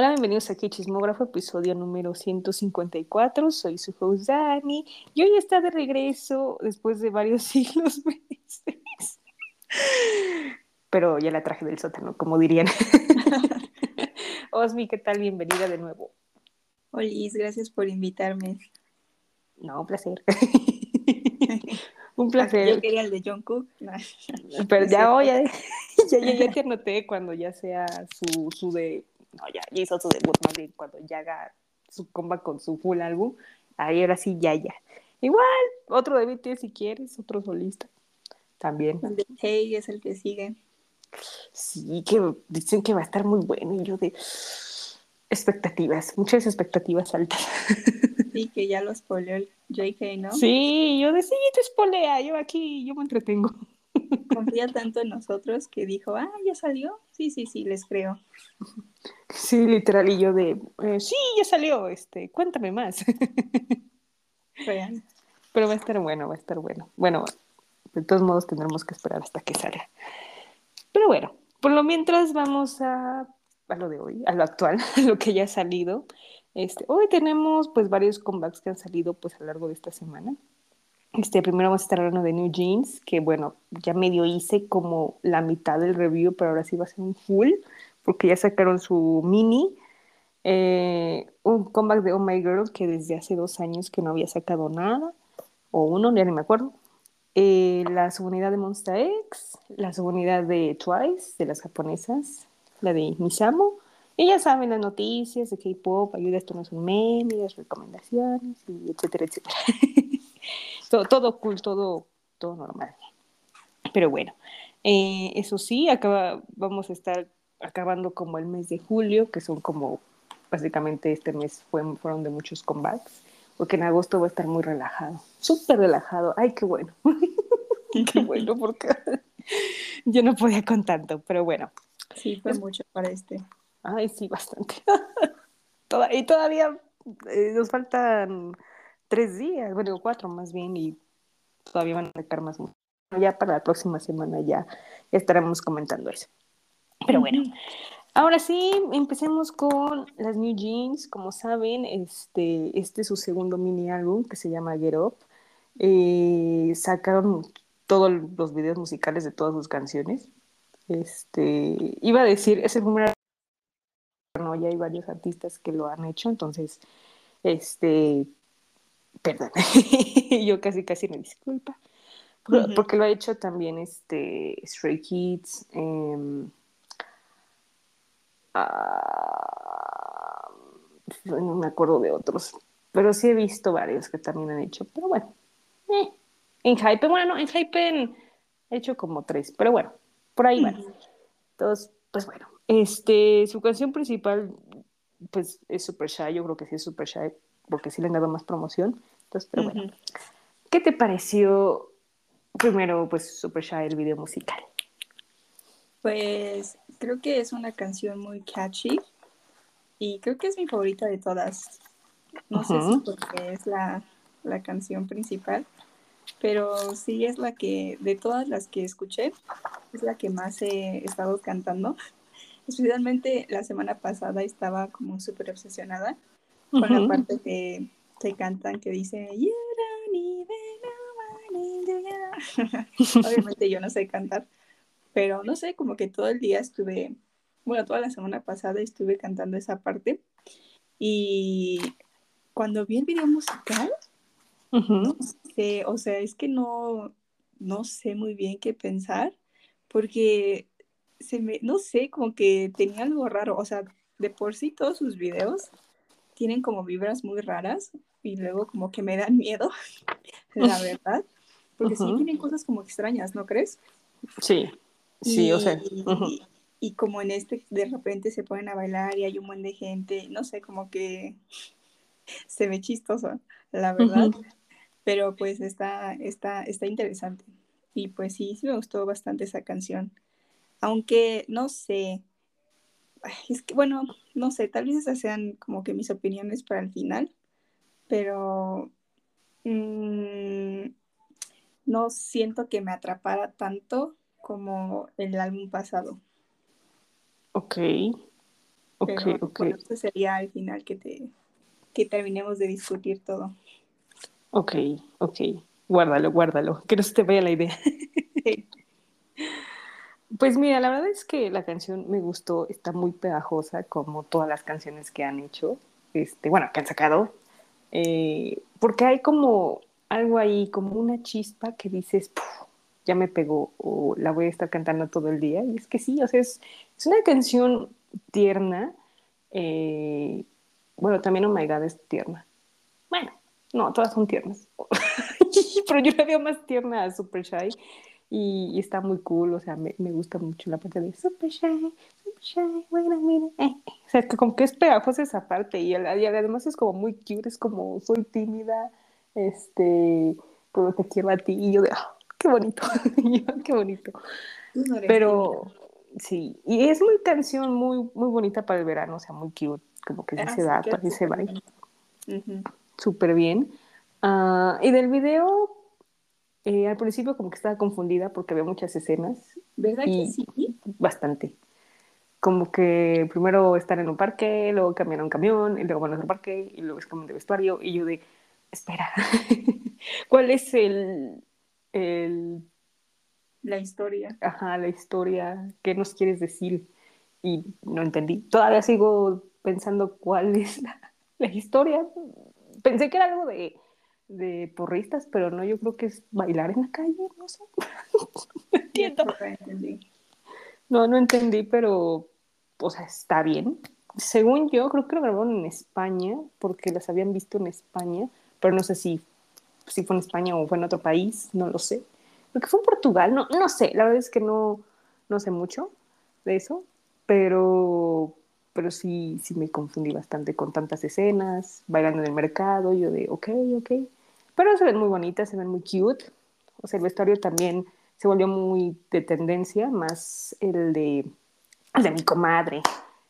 Hola, bienvenidos aquí a Chismógrafo, episodio número 154. Soy su host Dani y hoy está de regreso después de varios siglos meses. Pero ya la traje del sótano, como dirían. Osmi, ¿qué tal? Bienvenida de nuevo. Hola, gracias por invitarme. No, un placer. un placer. Yo quería el de John Cook. Pero ya, oye, ya, ya, ya te anoté cuando ya sea su, su de no, ya, hizo su debut más bien cuando ya haga su comba con su full álbum, ahí ahora sí, ya, ya. Igual, otro de BTS si quieres, otro solista, también. El de Hey es el que sigue. Sí, que dicen que va a estar muy bueno y yo de expectativas, muchas expectativas altas. Sí, que ya lo spoileó el JK, ¿no? Sí, yo de sí, te spolea, yo aquí, yo me entretengo. Confía tanto en nosotros que dijo, ah, ya salió. Sí, sí, sí, les creo. Sí, literal, y yo de, eh, sí, ya salió, este, cuéntame más. Pero va a estar bueno, va a estar bueno. Bueno, de todos modos tendremos que esperar hasta que salga. Pero bueno, por lo mientras vamos a, a lo de hoy, a lo actual, a lo que ya ha salido. Este, hoy tenemos pues varios comebacks que han salido pues a lo largo de esta semana. Este, primero vamos a estar hablando de New Jeans, que bueno, ya medio hice como la mitad del review, pero ahora sí va a ser un full porque ya sacaron su mini, eh, un comeback de Oh My Girl que desde hace dos años que no había sacado nada, o uno, ya ni me acuerdo. Eh, la subunidad de Monster X, la subunidad de Twice, de las japonesas, la de Misamo. Y ya saben las noticias de K-pop, ayuda, esto no es un meme, las recomendaciones, y etcétera, etcétera. todo, todo cool, todo, todo normal. Pero bueno, eh, eso sí, acaba, vamos a estar acabando como el mes de julio, que son como básicamente este mes fueron de muchos combates, porque en agosto va a estar muy relajado, súper relajado. Ay, qué bueno. qué bueno, porque yo no podía con tanto, pero bueno. Sí, fue mucho para este. Ay, sí, bastante. y todavía eh, nos faltan tres días, bueno, cuatro más bien, y todavía van a sacar más. Ya para la próxima semana ya estaremos comentando eso. Pero bueno, ahora sí, empecemos con las New Jeans. Como saben, este, este es su segundo mini álbum que se llama Get Up. Eh, sacaron todos los videos musicales de todas sus canciones. Este, iba a decir, es el primer no, ya hay varios artistas que lo han hecho, entonces, este, perdón, yo casi casi me disculpa, porque lo ha hecho también este Stray Kids, eh, Ah, no me acuerdo de otros, pero sí he visto varios que también han hecho, pero bueno. Eh, en Hype, bueno, en Hype he hecho como tres, pero bueno, por ahí van. Entonces, pues bueno, este, su canción principal, pues es Super Shy, yo creo que sí es Super Shy, porque sí le han dado más promoción. Entonces, pero bueno, ¿qué te pareció primero, pues Super Shy, el video musical? Pues creo que es una canción muy catchy y creo que es mi favorita de todas. No sé si porque es la, canción principal, pero sí es la que, de todas las que escuché, es la que más he estado cantando. Especialmente la semana pasada estaba como súper obsesionada con la parte que, se cantan que dice Obviamente yo no sé cantar, pero no sé, como que todo el día estuve, bueno, toda la semana pasada estuve cantando esa parte y cuando vi el video musical, o sea, es que no, no sé muy bien qué pensar porque se me, no sé, como que tenía algo raro, o sea, de por sí todos sus videos tienen como vibras muy raras y luego como que me dan miedo, la verdad, porque sí tienen cosas como extrañas, ¿no crees? Sí. Sí, o sea. Y, como en este, de repente se ponen a bailar y hay un montón de gente, no sé, como que se ve chistoso, la verdad. Pero pues está, está, está interesante. Y pues sí, sí me gustó bastante esa canción. Aunque no sé, es que bueno, no sé, tal vez esas sean como que mis opiniones para el final, pero mm, no siento que me atrapara tanto como el álbum pasado. Ok. Ok, Pero ok. bueno, eso sería al final que te que terminemos de discutir todo. Ok, ok. Guárdalo, guárdalo. Que no se te vaya la idea. Sí. Pues mira, la verdad es que la canción me gustó, está muy pegajosa como todas las canciones que han hecho, este, bueno, que han sacado, eh, porque hay como algo ahí, como una chispa que dices, "Puf, ya me pegó o la voy a estar cantando todo el día. Y es que sí, o sea, es, es una canción tierna. eh, bueno, también Oh My God es tierna. Bueno, no, todas son tiernas. Pero yo la veo más tierna a Super Shy y, y está muy cool, o sea, me, me gusta mucho la parte de Super Shy, Super Shy, bueno, mira, eh, eh. O sea, que como que es pegajosa esa parte y, y además es como muy cute, es como soy tímida, este, pero te quiero a ti y yo de, ah, qué bonito, qué bonito. No Pero sí, y es muy canción muy, muy bonita para el verano, o sea, muy cute, como que sí Ah, se da, sí se va súper Ujú. súper bien. Ah, y del video, eh, al principio como que estaba confundida porque había muchas escenas ¿Verdad que sí? bastante. Como que primero están en un parque, luego cambian a un camión, y luego van a otro parque, y luego es como de vestuario, y yo de, espera, ¿cuál es el, el, La historia. ajá, la historia? ¿Qué nos quieres decir? Y no entendí. Todavía sigo pensando cuál es la, la historia. Pensé que era algo de, de porristas, pero no, yo creo que es bailar en la calle, no sé. No entiendo. No, no entendí, pero, o sea, está bien. Según yo, creo que lo grabaron en España, porque las habían visto en España, pero no sé si, si fue en España o fue en otro país, no lo sé. Creo que fue en Portugal, no, no sé, la verdad es que no, no sé mucho de eso, pero, pero sí, sí me confundí bastante con tantas escenas, bailando en el mercado, yo de, ok, ok. Pero se ven muy bonitas, se ven muy cute. O sea, el vestuario también se volvió muy de tendencia, más el de, el de mi comadre,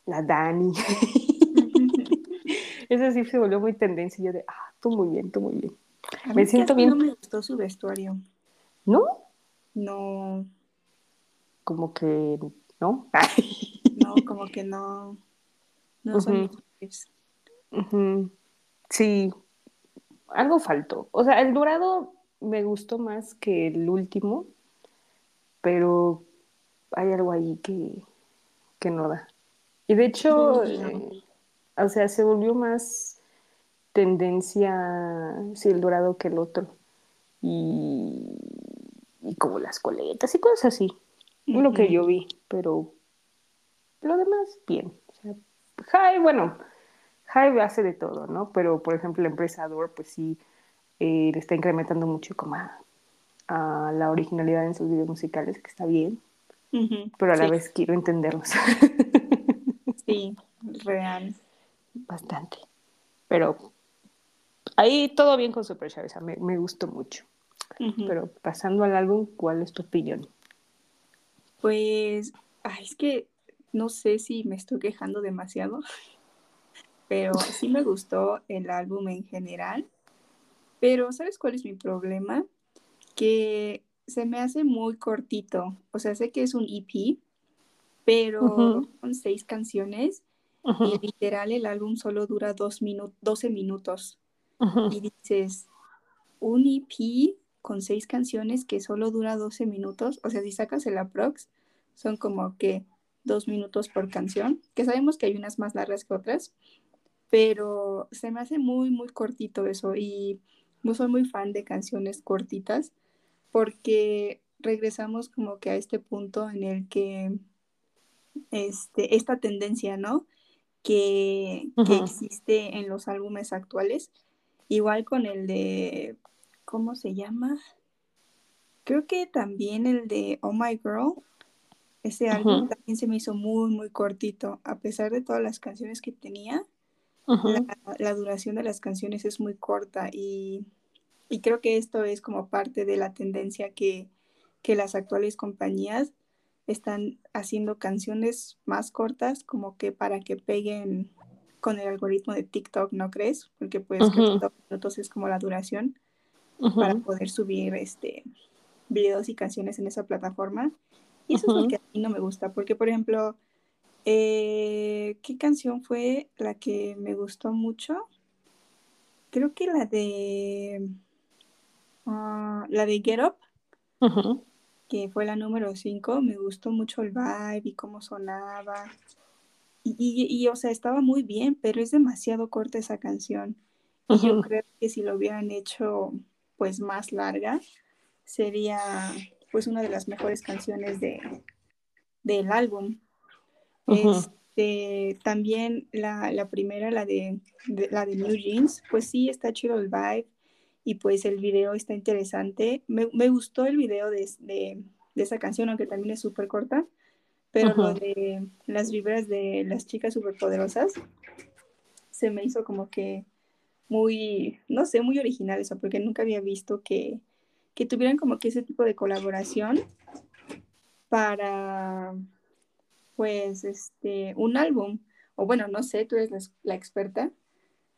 la Dani. Ese sí se volvió muy tendencia y yo de, ah, tú muy bien, tú muy bien. A Me siento bien. No me gustó su vestuario. ¿No? No, Como que, ¿no? no, como que no. No son Ujú. mis tips. Ujú. Sí, algo faltó. O sea, el dorado me gustó más que el último, pero hay algo ahí que, que no da. Y de hecho, Sí, eh, o sea, se volvió más tendencia, sí, el dorado que el otro. Y, y como las coletas y cosas así. Lo que yo vi, pero lo demás, bien. O sea, Hive, bueno, Hive hace de todo, ¿no? Pero, por ejemplo, la empresa Adore, pues sí, eh, le está incrementando mucho como a, a la originalidad en sus videos musicales, que está bien, pero a la Sí, vez quiero entenderlos sí, real. bastante. Pero ahí todo bien con Super me, me gustó mucho. Pero pasando al álbum, ¿cuál es tu opinión? Pues, ay, es que no sé si me estoy quejando demasiado, pero sí me gustó el álbum en general. Pero, ¿sabes cuál es mi problema? Que se me hace muy cortito. O sea, sé que es un EP, pero Ujú, son seis canciones y ujú, literal el álbum solo dura dos minu 12 minutos. ujú, Y dices, un EP con seis canciones que solo dura 12 minutos. O sea, si sacas el aprox, son como que dos minutos por canción, que sabemos que hay unas más largas que otras, pero se me hace muy, muy cortito eso y no soy muy fan de canciones cortitas porque regresamos como que a este punto en el que este, esta tendencia, ¿no? Que, existe en los álbumes actuales, igual con el de, ¿cómo se llama? Creo que también el de Oh My Girl, ese álbum también se me hizo muy, muy cortito, a pesar de todas las canciones que tenía, la, duración de las canciones es muy corta y, y creo que esto es como parte de la tendencia que, que las actuales compañías están haciendo canciones más cortas como que para que peguen con el algoritmo de TikTok, ¿no crees? Porque pues que dos minutos es como la duración para poder subir este videos y canciones en esa plataforma. Y eso es lo que a mí no me gusta, porque por ejemplo, Eh, ¿Qué canción fue la que me gustó mucho? Creo que la de. ah, la de Get Up, que fue la número 5. Me gustó mucho el vibe y cómo sonaba. Y, y- y, o sea, estaba muy bien, pero es demasiado corta esa canción. Y yo creo que si lo hubieran hecho pues más larga, sería pues una de las mejores canciones de, del álbum. Este, también la, la primera, la de, de- la de New Jeans, pues sí, está chido el vibe y pues el video está interesante. Me, me gustó el video de, de, de esa canción, aunque también es súper corta, pero lo de las vibras de las chicas superpoderosas se me hizo como que muy, no sé, muy original eso, porque nunca había visto que, que tuvieran como que ese tipo de colaboración para, pues, este, un álbum. O bueno, no sé, tú eres la, la experta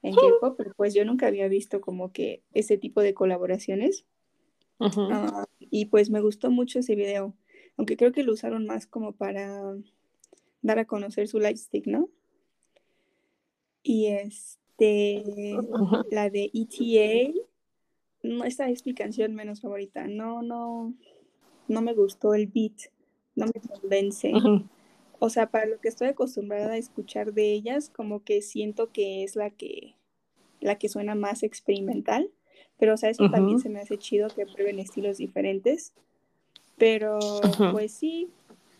en K-pop, pero pues yo nunca había visto como que ese tipo de colaboraciones. Ah, y pues me gustó mucho ese video, aunque creo que lo usaron más como para dar a conocer su lightstick, ¿no? Y este, la de ETA, no, esta es mi canción menos favorita. No, no, no me gustó el beat, no me convence. O sea, para lo que estoy acostumbrada a escuchar de ellas, como que siento que es la que, la que suena más experimental. Pero, o sea, eso también se me hace chido que prueben estilos diferentes. Pero, pues sí,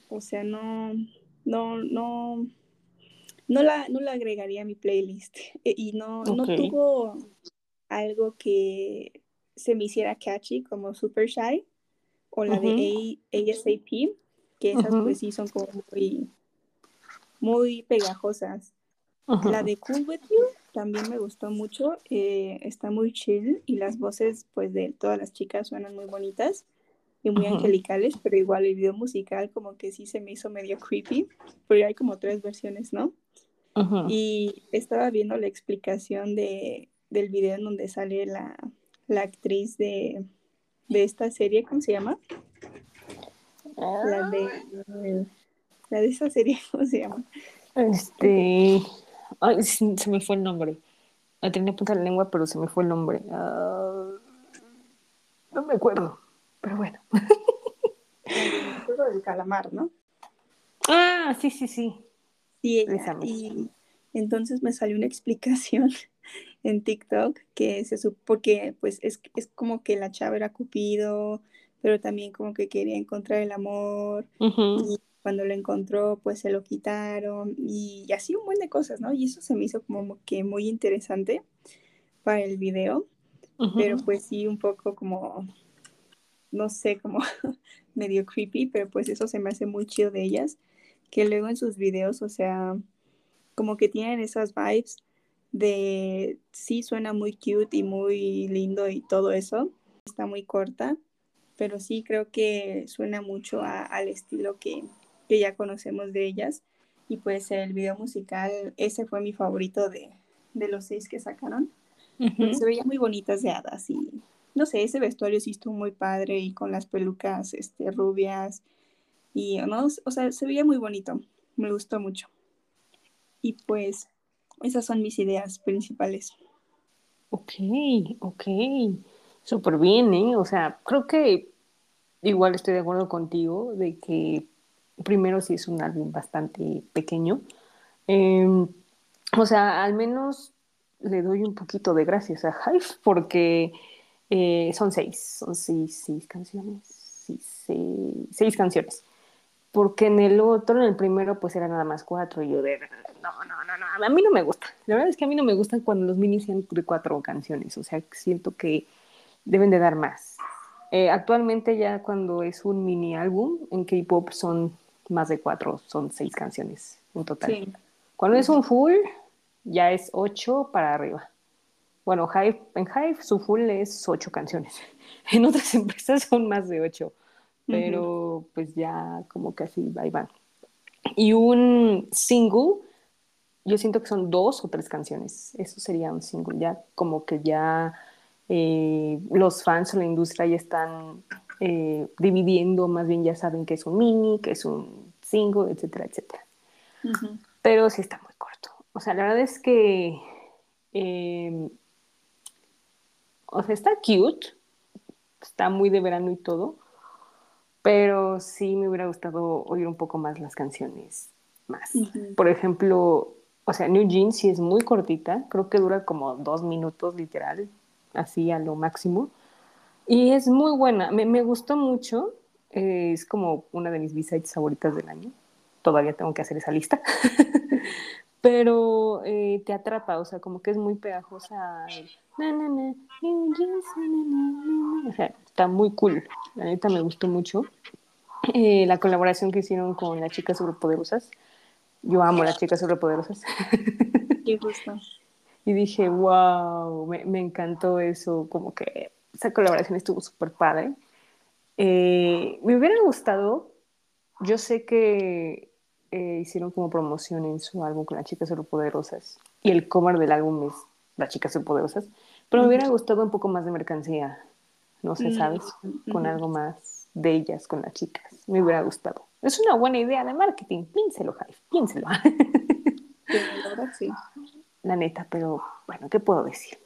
o sea, no, no, no, no la, no la agregaría a mi playlist. E- Y no, no tuvo algo que se me hiciera catchy como Super Shy o la de A- ASAP, que esas ujú, pues sí son como muy, muy pegajosas. La de Cool With You también me gustó mucho, eh, está muy chill y las voces pues de todas las chicas suenan muy bonitas y muy ujú, angelicales, pero igual el video musical como que sí se me hizo medio creepy, porque hay como tres versiones, ¿no? Y estaba viendo la explicación de, del video en donde sale la, la actriz de, de esta serie, ¿cómo se llama? La de, la de esa serie, ¿cómo se llama? Este. Ay, se me fue el nombre. La tenía punta de la lengua, pero se me fue el nombre. Ah, no me acuerdo. Pero bueno. del juego del calamar, ¿no? Ah, sí, sí, sí. Sí, ella. Y entonces me salió una explicación en TikTok que se supo porque pues es, es como que la chava era Cupido, pero también como que quería encontrar el amor y cuando lo encontró pues se lo quitaron y así un buen de cosas, ¿no? Y eso se me hizo como que muy interesante para el video, pero pues sí un poco como, no sé, como medio creepy, pero pues eso se me hace muy chido de ellas, que luego en sus videos, o sea como que tienen esas vibes de sí suena muy cute y muy lindo y todo eso. Está muy corta, pero sí creo que suena mucho a- al estilo que, que ya conocemos de ellas. Y pues el video musical, ese fue mi favorito de, de los seis que sacaron, se veían muy bonitas de hadas y no sé, ese vestuario sí estuvo muy padre y con las pelucas este, rubias y no, o sea, se veía muy bonito, me gustó mucho. Y pues esas son mis ideas principales. Ok, ok. Súper bien, ¿eh? O sea, creo que igual estoy de acuerdo contigo de que primero sí es un álbum bastante pequeño. Eh, o sea, al menos le doy un poquito de gracias a Hive porque eh, son seis, son seis, seis canciones, seis, seis canciones. Porque en el otro, en el primero, pues eran nada más cuatro. Y yo de, no, no, no, no, a mí no me gusta. La verdad es que a mí no me gustan cuando los minis sean de cuatro canciones. O sea, siento que deben de dar más. Eh, actualmente ya cuando es un mini álbum en K-pop son más de cuatro, son seis canciones en total. Sí. Cuando es un full, ya es ocho para arriba. Bueno, Hive, en Hive su full es ocho canciones. En otras empresas son más de ocho, pero pues ya como que así ahí van. Y un single, yo siento que son dos o tres canciones. Eso sería un single. Ya como que ya eh, los fans o la industria ya están eh, dividiendo, más bien ya saben que es un mini, que es un single, etcétera, etcétera. pero sí está muy corto. O sea, la verdad es que, eh, o sea, está cute, está muy de verano y todo, pero sí me hubiera gustado oír un poco más las canciones más. Por ejemplo, o sea, New Jeans sí es muy cortita, creo que dura como dos minutos literal, así a lo máximo. Y es muy buena, me, me gustó mucho, eh, es como una de mis b-sides favoritas del año. Todavía tengo que hacer esa lista. Pero eh, te atrapa, o sea, como que es muy pegajosa. O sea, está muy cool. La neta me gustó mucho. Eh, la colaboración que hicieron con las chicas superpoderosas. Yo amo las chicas superpoderosas. Qué gusto. Y dije, wow, me, me encantó eso, como que esa colaboración estuvo súper padre. Eh, me hubiera gustado, yo sé que eh, hicieron como promoción en su álbum con las chicas superpoderosas y el cover del álbum es las chicas superpoderosas, pero me hubiera gustado un poco más de mercancía, no sé, ¿sabes? Con algo más de ellas, con las chicas. Me hubiera gustado. Es una buena idea de marketing. Piénselo, Javi, piénselo. sí. La neta, pero bueno, ¿qué puedo decir?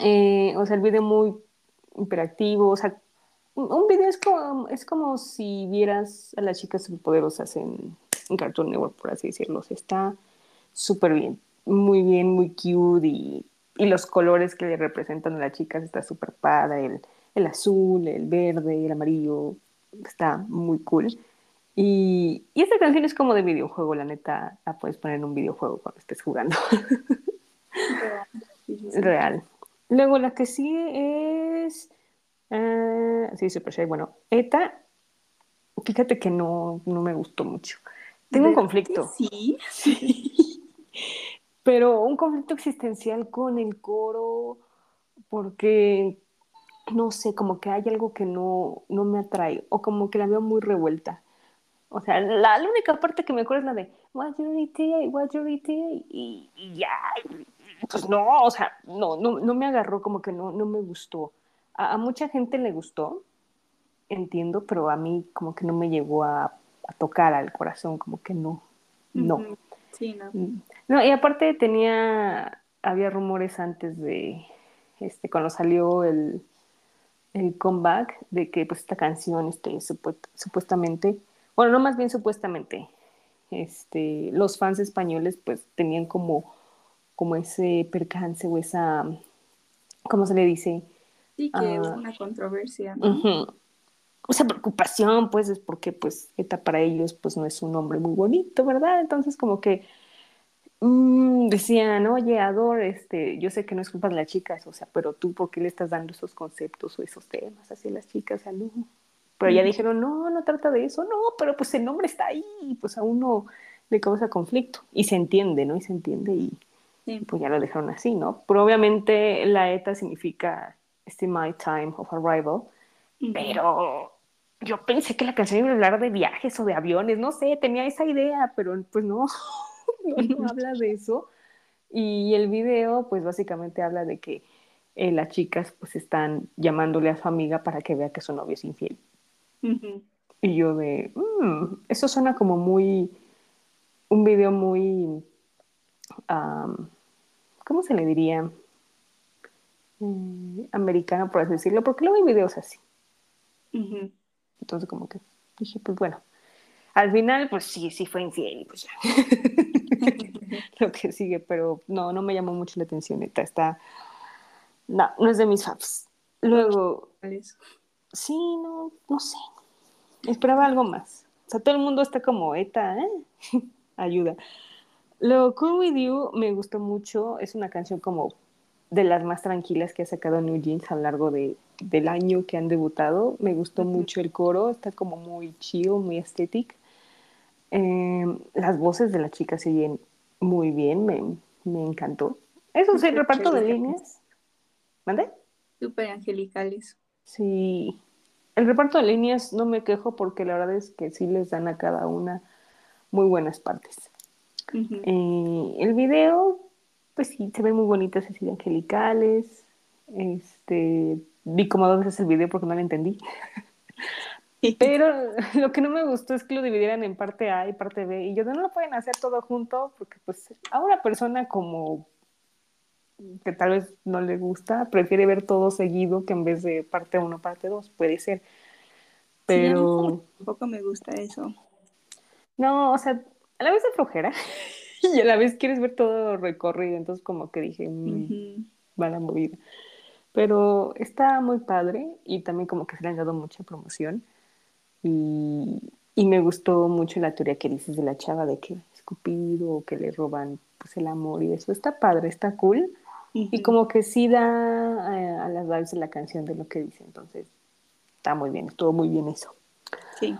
Eh, o sea, el video muy imperativo, o sea, un video es como, es como si vieras a las chicas superpoderosas en, en Cartoon Network, por así decirlo. está súper bien, muy bien, muy cute y, y, los colores que le representan a las chicas está súper padre. El, el, azul, el verde, el amarillo, está muy cool. Y, y, esta canción es como de videojuego, la neta, la puedes poner en un videojuego cuando estés jugando. Real. Real. Luego la que sigue es Uh, sí, Super Shy. Bueno, ETA, fíjate que no, no me gustó mucho. Tengo un conflicto. Sí. sí. Pero un conflicto existencial con el coro, porque no sé, como que hay algo que no, no me atrae, o como que la veo muy revuelta. O sea, la, la única parte que me acuerdo es la de your ETA, y, y ya. Pues no, o sea, no, no, no me agarró, como que no, no me gustó a, mucha gente le gustó, entiendo, pero a mí como que no me llegó a, tocar al corazón, como que no, no. Sí, no. Mm. No, y aparte tenía, había rumores antes de, este, cuando salió el, el comeback, de que pues esta canción, este, supuestamente, bueno, no más bien supuestamente, este, los fans españoles pues tenían como, como ese percance o esa, ¿cómo se le dice? Sí, que es ah, una controversia, ¿no? Esa preocupación, pues, es porque, pues, ETA para ellos, pues, no es un nombre muy bonito, ¿verdad? Entonces, como que mm, decían, oye, Ador, este, yo sé que no es culpa de las chicas, o sea, pero tú, ¿por qué le estás dando esos conceptos o esos temas así a las chicas? O sea, no. Pero ya dijeron, no, no trata de eso, no, pero pues el nombre está ahí, pues a uno le causa conflicto. Y se entiende, ¿no? Y se entiende y pues ya lo dejaron así, ¿no? Pero obviamente la ETA significa este My Time of Arrival, pero yo pensé que la canción iba a hablar de viajes o de aviones, no sé, tenía esa idea, pero pues no, no, habla de eso. Y el video, pues básicamente habla de que eh, las chicas pues están llamándole a su amiga para que vea que su novio es infiel. Y yo de, mm, eso suena como muy, un video muy, ¿cómo se le diría? Eh, americano, por así decirlo, porque luego hay videos así. Entonces, como que dije, pues bueno, al final, pues sí, sí fue infiel, pues ya. Lo que sigue, pero no, no me llamó mucho la atención, está, no, no es de mis faps. Luego, sí, no, no sé, esperaba algo más. O sea, todo el mundo está como, eta, ¿eh? ayuda. Lo Cool With You me gustó mucho, es una canción como de las más tranquilas que ha sacado New Jeans a lo largo de, del año que han debutado. Me gustó mucho el coro, está como muy chill, muy estético. Em, las voces de las chicas se oyen muy bien, me, me encantó. Eso sí, el reparto de líneas. ¿Mande? Súper angelicales. Sí. El reparto de líneas no me quejo porque la verdad es que sí les dan a cada una muy buenas partes. Eh, el video pues sí, se ven muy bonitas así angelicales. Este, vi como dos veces el video porque no lo entendí. Pero lo que no me gustó es que lo dividieran en parte A y parte B. Y yo no lo pueden hacer todo junto porque pues a una persona como que tal vez no le gusta, prefiere ver todo seguido que en vez de parte 1, parte 2, puede ser. Pero... Sí, tampoco me gusta eso. No, o sea, a la vez de flojera y a la vez quieres ver todo recorrido, entonces como que dije, mmm, va la movida. Pero está muy padre y también como que se le han dado mucha promoción y, y me gustó mucho la teoría que dices de la chava de que es Cupido o que le roban pues el amor y eso. Está padre, está cool. Y como que sí da eh, a las vibes de la canción de lo que dice. Entonces, está muy bien, estuvo muy bien eso. Sí.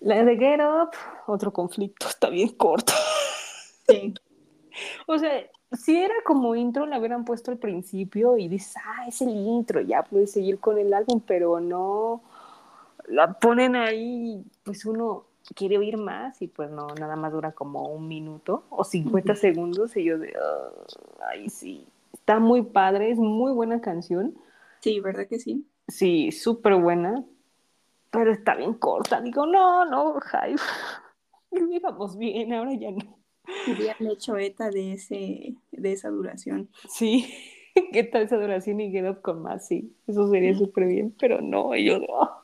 La de Get Up, otro conflicto, está bien corto. Sí. o sea, si era como intro, la hubieran puesto al principio y dices, ah, es el intro, ya puedes seguir con el álbum, pero no, la ponen ahí, pues uno quiere oír más y pues no, nada más dura como un minuto o 50 segundos y yo de, ay, sí, Está muy padre, es muy buena canción. Sí, ¿verdad que sí? Sí, súper buena, pero está bien corta. Digo, no, no, Hype. Íbamos bien, ahora ya no. Hubieran hecho ETA de, ese, de esa duración. Sí, ¿qué tal esa duración y Get con más? Sí, eso sería súper bien, pero no, yo no.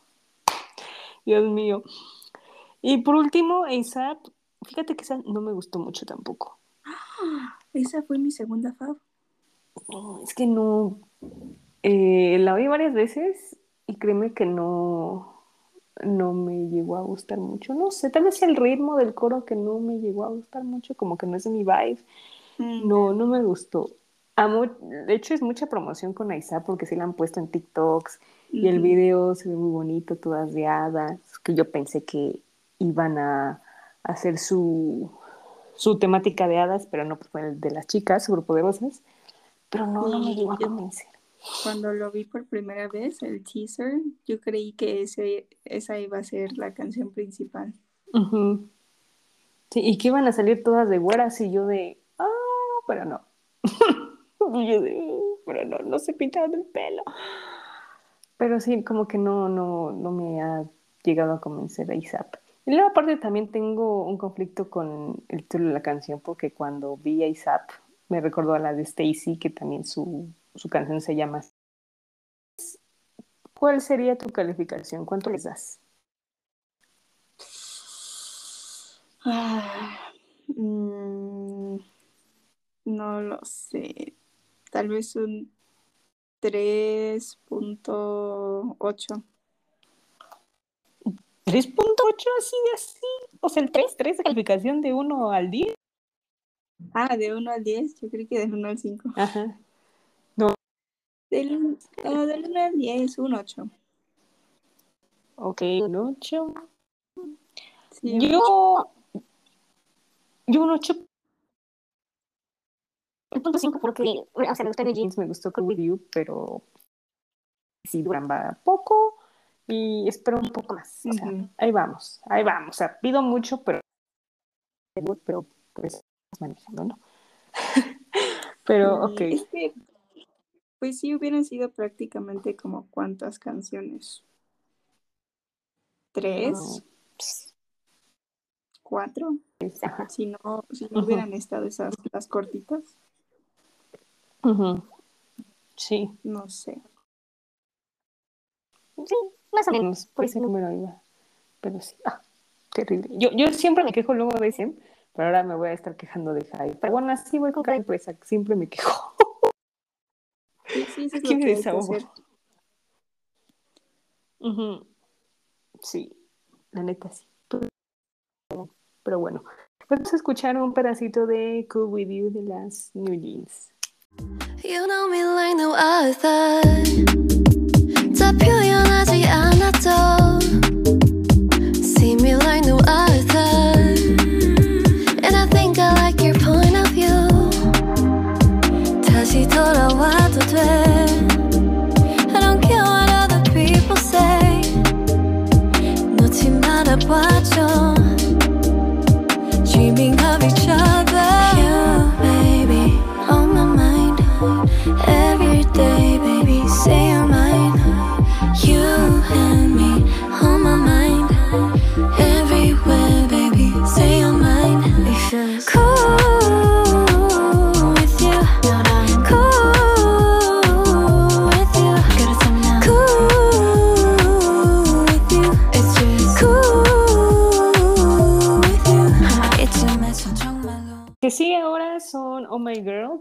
Dios mío. Y por último, ASAP, fíjate que esa no me gustó mucho tampoco. esa fue mi segunda fav es que no. Eh, la oí varias veces y créeme que no, no me llegó a gustar mucho. No sé, tal vez el ritmo del coro que no me llegó a gustar mucho, como que no es de mi vibe. Mm. No, no me gustó. de hecho, es mucha promoción con Aiza porque sí la han puesto en TikToks y el video se ve muy bonito, todas de hadas. Que yo pensé que iban a hacer su, su temática de hadas, pero no, pues fue el de las chicas, su grupo de voces pero no, no me llegó a convencer. Cuando lo vi por primera vez, el teaser, yo creí que ese, esa iba a ser la canción principal. Sí, y que iban a salir todas de güeras y yo de, ah, pero no. y yo de, uh, pero no, no se pintaron el pelo. Pero sí, como que no, no, no me ha llegado a convencer a Isap. Y luego aparte también tengo un conflicto con el título de la canción porque cuando vi a Isap me recordó a la de Stacy, que también su, su canción se llama. ¿Cuál sería tu calificación? ¿Cuánto les das? Ah, mm, no lo sé. Tal vez un 3.8. 3.8 así de así. O sea, el 3, 3 de calificación de 1 al 10. Ah, de 1 al 10, yo creí que del 1 al 5. Ajá. No. Del, no, del 1 al 10, un 8. Ok, un 8. Sí, yo, 8. yo un 8. 5 porque, o sea, me gustó Jeans, me gustó With You, pero sí, duran poco y espero un poco más. O sea, uh -huh. ahí vamos, ahí vamos. O sea, pido mucho, pero, pero pues manejando, ¿no? Pero, ok. Es que, pues sí hubieran sido prácticamente como cuántas canciones. ¿Tres? ¿Cuatro? Si no, si no hubieran estado esas las cortitas. Sí. No sé. Sí, más o menos, por ese número iba. Pero sí, ah, terrible. Yo, yo siempre me quejo luego de ese pero ahora me voy a estar quejando de Hype. Pero bueno, así voy con cada empresa, siempre me quejo. Sí, sí, sí. Aquí me desahogo. Sí, la neta sí. Pero bueno, vamos a escuchar un pedacito de Cool With You de las New Jeans. You know me like no other. 놓지 말아봐줘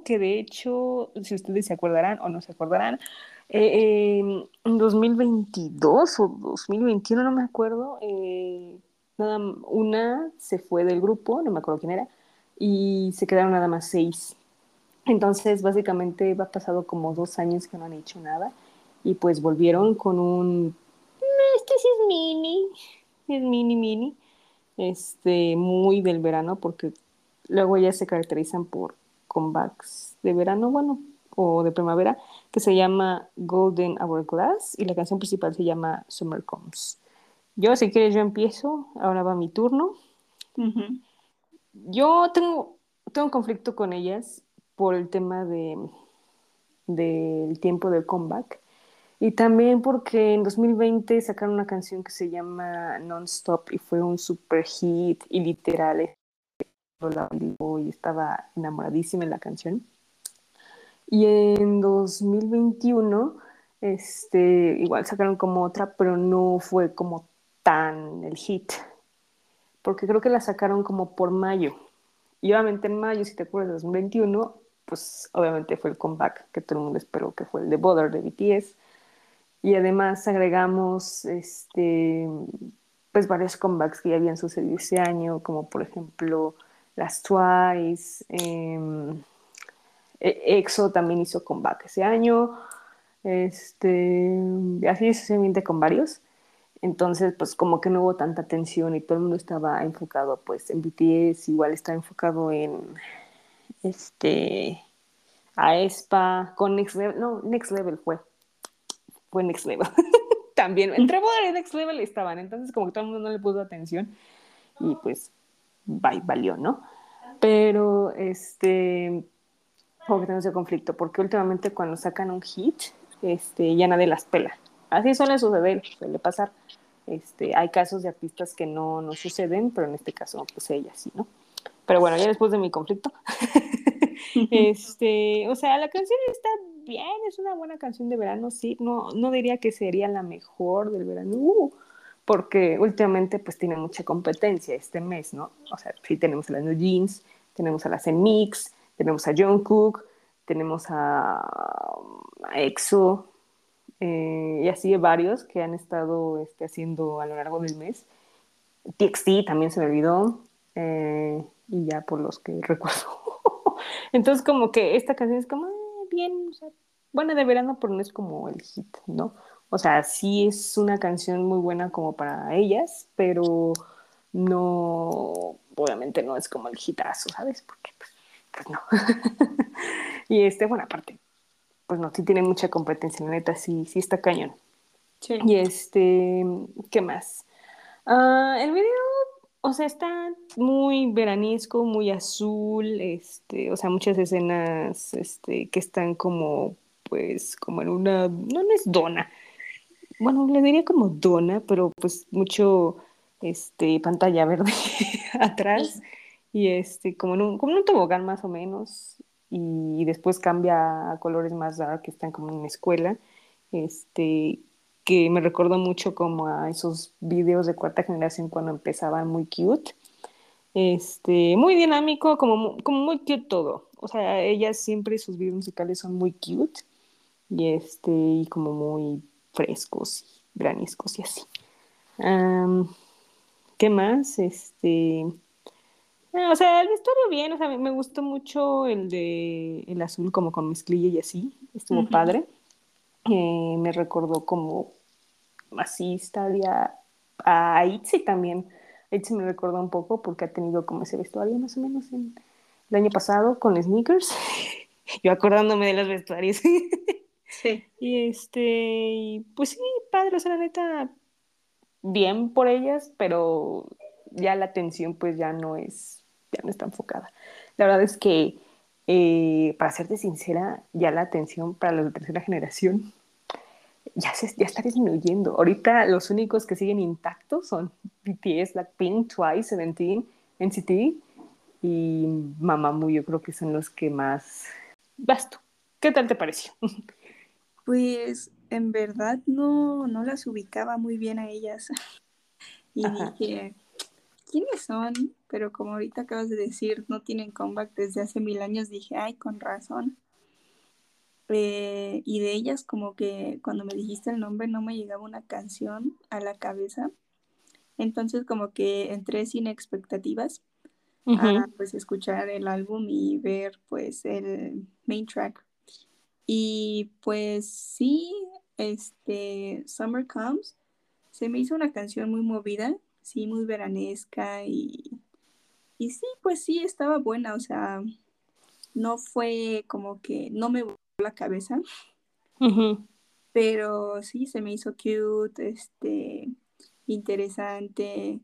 que de hecho, si ustedes se acordarán o no se acordarán, eh, em, en 2022 o 2021, no me acuerdo, eh, nada, una se fue del grupo, no me acuerdo quién era, y se quedaron nada más seis. Entonces, básicamente, ha pasado como dos años que no han hecho nada y pues volvieron con un... Este sí es mini, es mini, mini, este, muy del verano porque luego ellas se caracterizan por comebacks de verano, bueno, o de primavera, que se llama Golden Hourglass y la canción principal se llama Summer Comes. Yo, si quieres, yo empiezo, ahora va mi turno. Yo tengo, tengo un conflicto con ellas por el tema de del tiempo del comeback y también porque en 2020 sacaron una canción que se llama Non-Stop y fue un super hit y literal y estaba enamoradísima en la canción. Y en 2021 este, igual sacaron como otra, pero no fue como tan el hit. Porque creo que la sacaron como por mayo. Y obviamente en mayo, si te acuerdas, de 2021, pues obviamente fue el comeback que todo el mundo esperó, que fue el de Bother de BTS. Y además agregamos este, pues varios comebacks que ya habían sucedido ese año, como por ejemplo las Twice, em, e-, EXO también hizo comeback ese año, este, así sucesivamente con varios. Entonces, pues como que no hubo tanta tensión y todo el mundo estaba enfocado pues en BTS, igual estaba enfocado en este aespa con Next Level, no, Next Level fue, fue Next Level. También, entre Boda y Next Level estaban, entonces como que todo el mundo no le puso atención y pues bye, valió, ¿no? Pero este, tenemos ese conflicto, porque últimamente cuando sacan un hit, este, ya nadie las pela. Así suele suceder, suele pasar. Este, hay casos de artistas que no, no suceden, pero en este caso, pues ella sí, ¿no? Pero bueno, ya después de mi conflicto, este, o sea, la canción está bien, es una buena canción de verano, sí, no, no diría que sería la mejor del verano, uh, porque últimamente pues tiene mucha competencia este mes, ¿no? O sea, sí tenemos a las New Jeans, tenemos a las Mix, tenemos a Jungkook, tenemos a, EXO, eh, y así varios que han estado este, haciendo a lo largo del mes. TXT también se me olvidó, eh, y ya por los que recuerdo. Entonces como que esta canción es como bien, o sea, buena de verano, pero no es como el hit, ¿no? O sea, sí es una canción muy buena como para ellas, pero no, obviamente no es como el hitazo, ¿sabes? Porque pues, pues no. y este, bueno, aparte, pues no, sí tiene mucha competencia, la neta, sí, sí está cañón. Sí. Y este, ¿qué más? Uh, el video, o sea, está muy veranisco, muy azul, este, o sea, muchas escenas, este, que están como, pues, como en una, no, no es dona, bueno, le diría como dona, pero pues mucho este, pantalla verde atrás y este, como en, un, como un tobogán más o menos y después cambia a colores más dark que están como en una escuela, este, que me recordó mucho como a esos videos de cuarta generación cuando empezaban muy cute. Este, muy dinámico, como, como muy cute todo. O sea, ellas siempre sus videos musicales son muy cute y este, y como muy frescos y graniscos y así. ¿Qué más? Este. Ah, o sea, el vestuario bien, o sea, me gustó mucho el de el azul como con mezclilla y así, estuvo padre. Eh, me recordó como así estaría a Itzy también. Itzy me recordó un poco porque ha tenido como ese vestuario más o menos en el año pasado con sneakers. Yo acordándome de los vestuarios. Sí. Y este, pues sí, padre, o sea, la neta, bien por ellas, pero ya la atención pues ya no es, ya no está enfocada. La verdad es que, eh, para serte sincera, ya la atención para los de tercera generación ya, se, ya está disminuyendo. Ahorita los únicos que siguen intactos son BTS, Blackpink, Twice, Seventeen, NCT y Mamamoo. Yo creo que son los que más... Basto. ¿Qué tal te pareció? Pues en verdad no, no las ubicaba muy bien a ellas. y dije, ¿quiénes son? pero como ahorita acabas de decir, no tienen comeback desde hace mil años, dije, ay, con razón. Eh, y de ellas como que cuando me dijiste el nombre no me llegaba una canción a la cabeza. Entonces como que entré sin expectativas a pues escuchar el álbum y ver pues el main track. Y pues sí, este Summer Comes se me hizo una canción muy movida, sí, muy veranesca y, y sí, pues sí, estaba buena, o sea, no fue como que no me voló la cabeza, pero sí, se me hizo cute, este, interesante.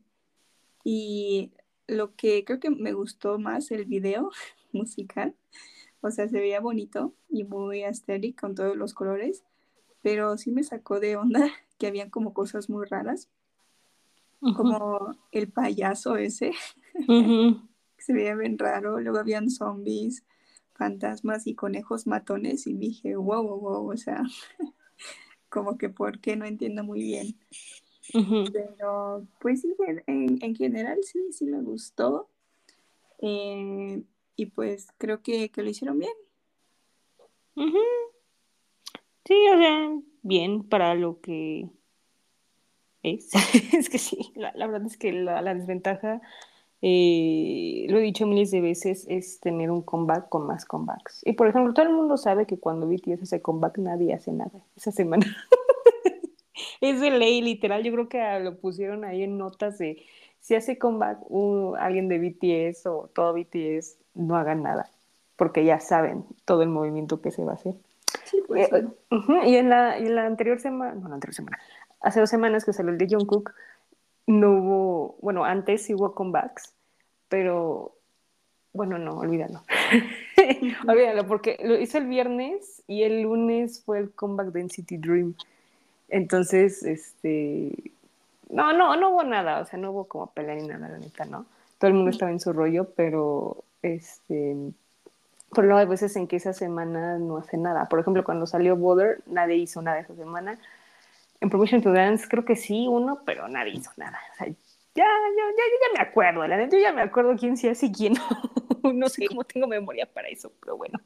Y lo que creo que me gustó más el video musical, o sea, se veía bonito y muy estético con todos los colores, pero sí me sacó de onda que habían como cosas muy raras, como el payaso ese, se veía bien raro, luego habían zombies, fantasmas y conejos matones y dije, wow, wow, wow, o sea, como que por qué no entiendo muy bien. Pero pues sí, en, general sí, sí me gustó. Eh, y pues creo que, lo hicieron bien. Sí, o sea, bien para lo que es. es que sí, la, verdad es que la, desventaja, eh, lo he dicho miles de veces, es tener un comeback con más comebacks. Y por ejemplo, todo el mundo sabe que cuando BTS hace comeback nadie hace nada esa semana. es de ley, literal. Yo creo que lo pusieron ahí en notas de si hace comeback alguien de BTS o todo BTS, no hagan nada, porque ya saben todo el movimiento que se va a hacer. Pues eh, y, en la, en la anterior semana, no, la anterior semana, hace dos semanas que salió el de Jungkook, no hubo, bueno, antes sí hubo comebacks, pero bueno, no, olvídalo. olvídalo, porque lo hizo el viernes y el lunes fue el comeback de NCT Dream. Entonces, este, no, no, no hubo nada, o sea, no hubo como pelea ni nada, la neta, ¿no? Todo el mundo estaba en su rollo, pero, este, por lo hay veces en que esa semana no hace nada. Por ejemplo, cuando salió Border, nadie hizo nada esa semana. En Promotion to Dance creo que sí, uno, pero nadie hizo nada. O sea, ya, ya, ya, ya me acuerdo, la neta, ya me acuerdo quién sí hace y quién no. no sé cómo tengo memoria para eso, pero bueno.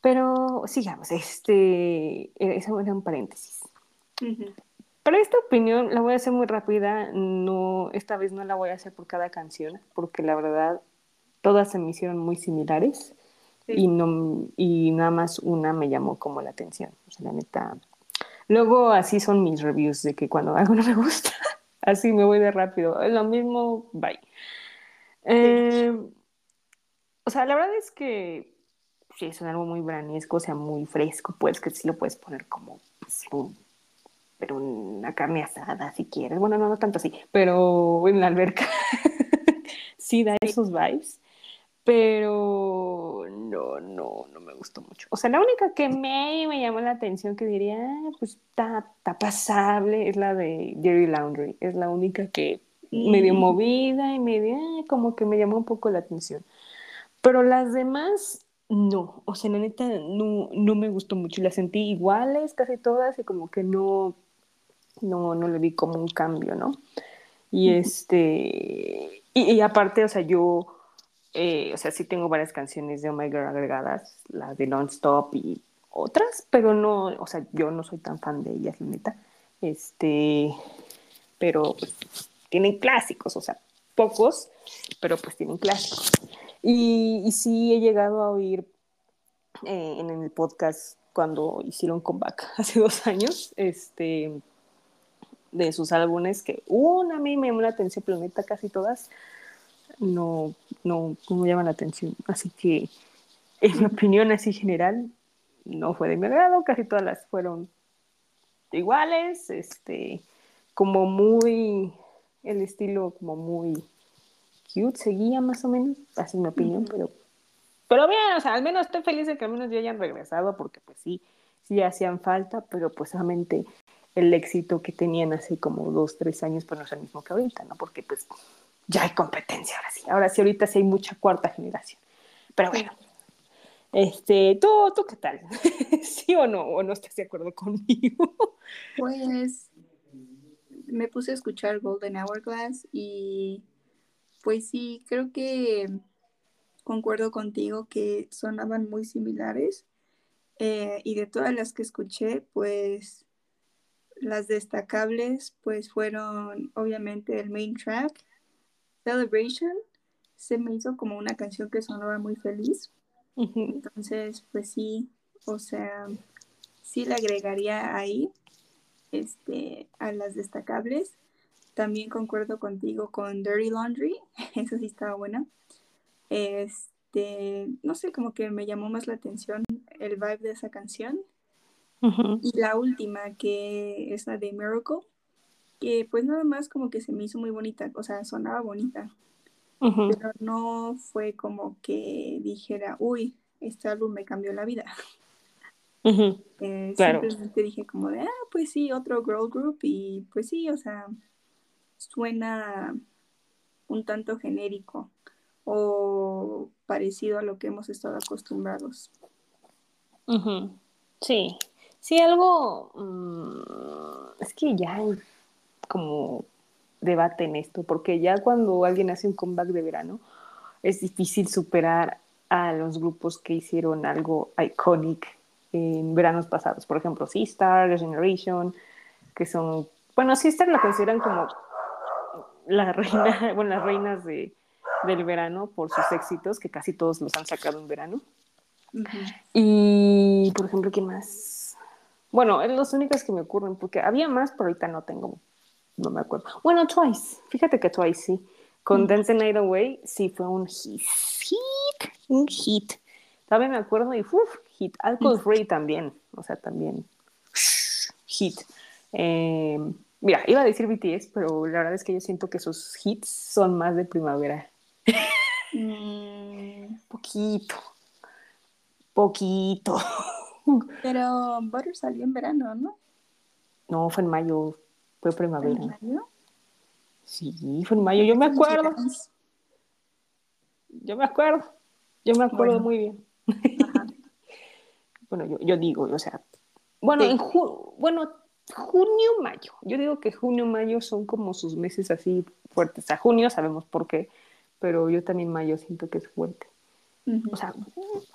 Pero sigamos, este, eso era un paréntesis. Pero esta opinión la voy a hacer muy rápida, no, esta vez no la voy a hacer por cada canción, porque la verdad todas se me hicieron muy similares y, no, y nada más una me llamó como la atención. O sea, la neta. Luego así son mis reviews de que cuando algo no me gusta, así me voy de rápido. Lo mismo, bye. Eh, o sea, la verdad es que sí, es algo muy branesco, o sea, muy fresco, pues que sí lo puedes poner como pues, pero una carne asada si quieres. Bueno, no, no tanto así, pero en la alberca sí da esos vibes pero no, no, no me gustó mucho. O sea, la única que me, me llamó la atención que diría, ah, pues está, pasable, es la de Jerry Laundry. Es la única que medio mm. movida y medio, ah, como que me llamó un poco la atención. Pero las demás, no. O sea, la neta, no, no me gustó mucho. Las sentí iguales casi todas y como que no, no, no le vi como un cambio, ¿no? Y este, y aparte, o sea, yo eh, o sea, sí tengo varias canciones de Omega agregadas, la de Non-Stop y otras, pero no, o sea, yo no soy tan fan de ellas, la neta. Este, pero pues, tienen clásicos, o sea, pocos, pero pues tienen clásicos. Y, y sí he llegado a oír eh, en el podcast cuando hicieron comeback hace dos años, este, de sus álbumes, que una a mí me llamó la atención, pero neta casi todas no, no, me llaman la atención. Así que, en mi opinión así general, no fue de mi agrado, casi todas las fueron iguales, este, como muy, el estilo como muy cute, seguía más o menos, así mi opinión, pero, pero bien, o sea, al menos estoy feliz de que al menos ya hayan regresado, porque pues sí, sí hacían falta, pero pues solamente el éxito que tenían hace como dos, tres años, pues no es el mismo que ahorita, ¿no? Porque pues ya hay competencia ahora sí. Ahora sí, ahorita sí hay mucha cuarta generación. Pero bueno, este, ¿tú, tú qué tal? ¿Sí o no? ¿O no estás de acuerdo conmigo? Pues me puse a escuchar Golden Hourglass y pues sí, creo que concuerdo contigo que sonaban muy similares. Eh, y de todas las que escuché, pues las destacables pues fueron obviamente el main track, Celebration, se me hizo como una canción que sonaba muy feliz. Entonces, pues sí, o sea, sí le agregaría ahí este, a las destacables. También concuerdo contigo con Dirty Laundry, eso sí estaba buena. Este, no sé, como que me llamó más la atención el vibe de esa canción. Y la última, que es la de Miracle, que pues nada más como que se me hizo muy bonita, o sea, sonaba bonita, pero no fue como que dijera, uy, este álbum me cambió la vida. Eh, simplemente dije como de, ah, pues sí, otro girl group y pues sí, o sea, suena un tanto genérico o parecido a lo que hemos estado acostumbrados. Sí, sí, algo, mm, es que ya hay como debate en esto, porque ya cuando alguien hace un comeback de verano, es difícil superar a los grupos que hicieron algo iconic en veranos pasados. Por ejemplo, Star, Generation, que son, bueno, Star la consideran como la reina, bueno, las reinas de, del verano por sus éxitos, que casi todos los han sacado en verano. Y, por ejemplo, ¿quién más? Bueno, los únicos que me ocurren, porque había más, pero ahorita no tengo, no me acuerdo. Bueno, Twice, fíjate que Twice sí. Con Dance the Night Away sí fue un hit, un hit. También me acuerdo y uff, hit. Alcohol Free también, o sea, también hit. Em, mira, iba a decir BTS, pero la verdad es que yo siento que sus hits son más de primavera. Mm. Poquito. Poquito. Pero Butter salió en verano, ¿no? No, fue en mayo. Fue primavera. ¿En mayo? Sí, fue en mayo. Yo me acuerdo. Yo me acuerdo. Yo me acuerdo muy bien. bueno, yo, yo, digo, o sea, bueno, en bueno, junio, mayo. Yo digo que junio, mayo son como sus meses así fuertes. A junio sabemos por qué, pero yo también mayo siento que es fuerte. O sea,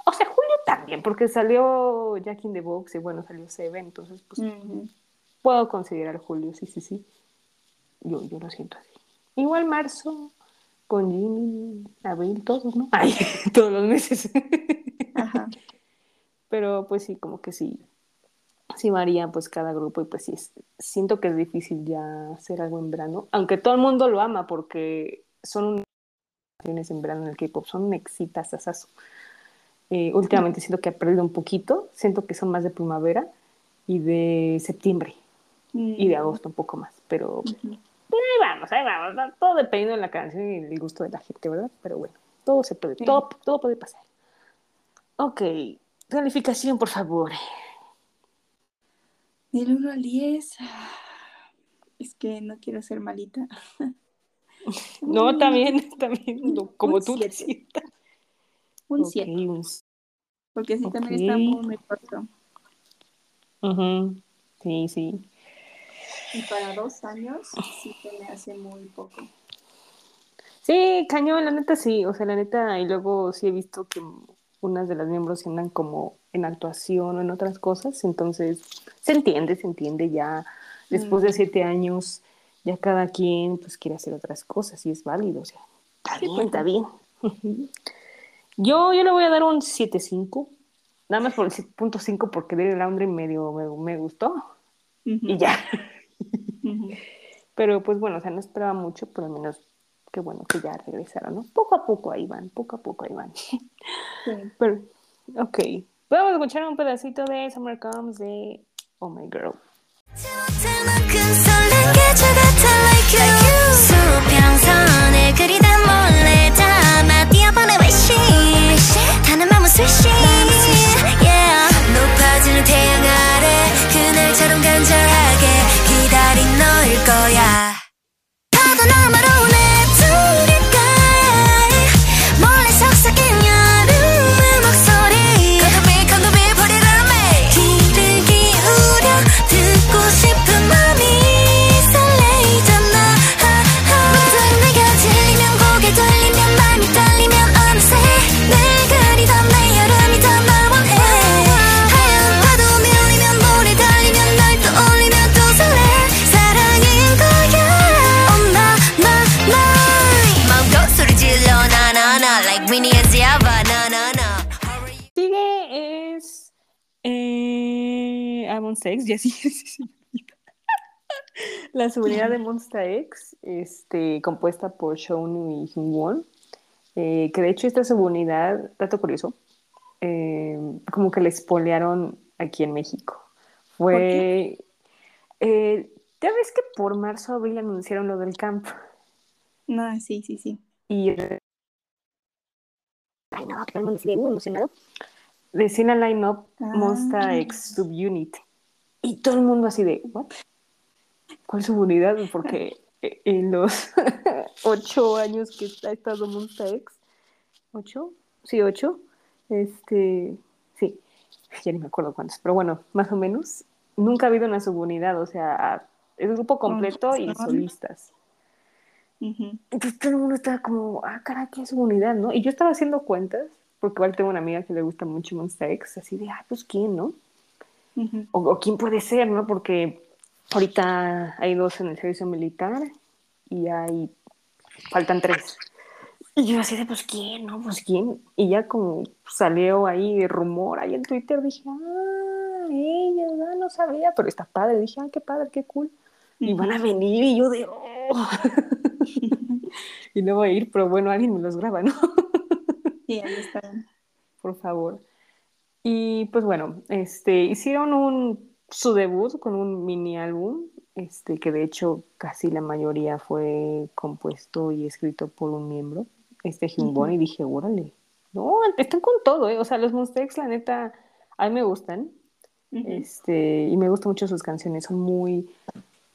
o sea, julio también, porque salió Jack in the Box y bueno, salió Seven, entonces pues puedo considerar julio, sí, sí, sí. Yo, yo lo siento así. Igual marzo, con Jimmy, abril, todos, ¿no? Ay, todos los meses. Ajá. Pero pues sí, como que sí, sí varía pues cada grupo y pues sí, siento que es difícil ya hacer algo en verano, aunque todo el mundo lo ama porque son en verano en el K-pop, son exitas esas. Eh, últimamente siento que ha perdido un poquito, siento que son más de primavera y de septiembre y de mm. agosto un poco más, pero, ahí vamos, ahí vamos, todo dependiendo de la canción y el gusto de la gente, ¿verdad? Pero bueno, todo se puede, todo, todo puede pasar. Ok, calificación, por favor. Del 1 al 10, es que no quiero ser malita. No, también, también, como tú siete. Un 7. Porque sí, también está muy, corto. Sí, sí. Y para dos años sí que me hace muy poco. Sí, cañón, la neta sí. O sea, la neta, y luego sí he visto que unas de las miembros andan como en actuación o en otras cosas. Entonces, se entiende, se entiende ya. Después de mm. siete años ya cada quien pues quiere hacer otras cosas y es válido, o sea, está bien, pues, está bien. yo, yo le voy a dar un 7.5, nada más por el 7.5 porque el Laundry medio me, gustó y ya. Pero pues bueno, o sea, no esperaba mucho, pero al menos qué bueno que ya regresaron, ¿no? Poco a poco ahí van, poco a poco ahí van. sí. Pero, ok. Podemos escuchar un pedacito de Summer Comes de Oh My Girl. 수평선에 그리다 몰래 담아 띄어보내 위시 타는 마음은 스위시 X, ya sí, sí, sí, La subunidad de Monsta X, este, compuesta por Shonu y Hyungwon, eh, que de hecho esta subunidad, dato curioso, eh, como que la espolearon aquí en México. Fue... Eh, ya ves que por marzo abril anunciaron lo del camp. No, sí, sí, sí. Y Ay, no, que muy emocionado. Decían line-up Ah. Monsta X Subunit. Y todo el mundo así de, ¿what? ¿Cuál subunidad? Porque eh, en los ocho años que ha estado Monsta X, ¿ocho? Sí, ocho. Este, sí, ya ni me acuerdo cuántos, pero bueno, más o menos. Nunca ha habido una subunidad, o sea, es grupo completo y solistas. Entonces todo el mundo estaba como, ah, caray, qué subunidad, ¿no? Y yo estaba haciendo cuentas, porque igual tengo una amiga que le gusta mucho Monsta X, así de, ah, pues quién, ¿no? O, o quién puede ser, ¿no? Porque ahorita hay dos en el servicio militar y hay, faltan tres. Y yo así de, pues quién, ¿no? Pues quién. Y ya como salió ahí rumor ahí en Twitter, dije, ah, ella, ah, no sabía, pero está padre. Dije, ah, qué padre, qué cool. Y van a venir y yo de, oh. y no voy a ir, pero bueno, alguien me los graba, ¿no? Sí, ahí están. Por favor. Y pues bueno, este, hicieron un, su debut con un mini álbum, este, que de hecho casi la mayoría fue compuesto y escrito por un miembro, este Hyunbon, Ujú. y dije, órale, no, están con todo, ¿eh? O sea, los Monsta X, la neta, a mí me gustan, este, y me gustan mucho sus canciones, son muy,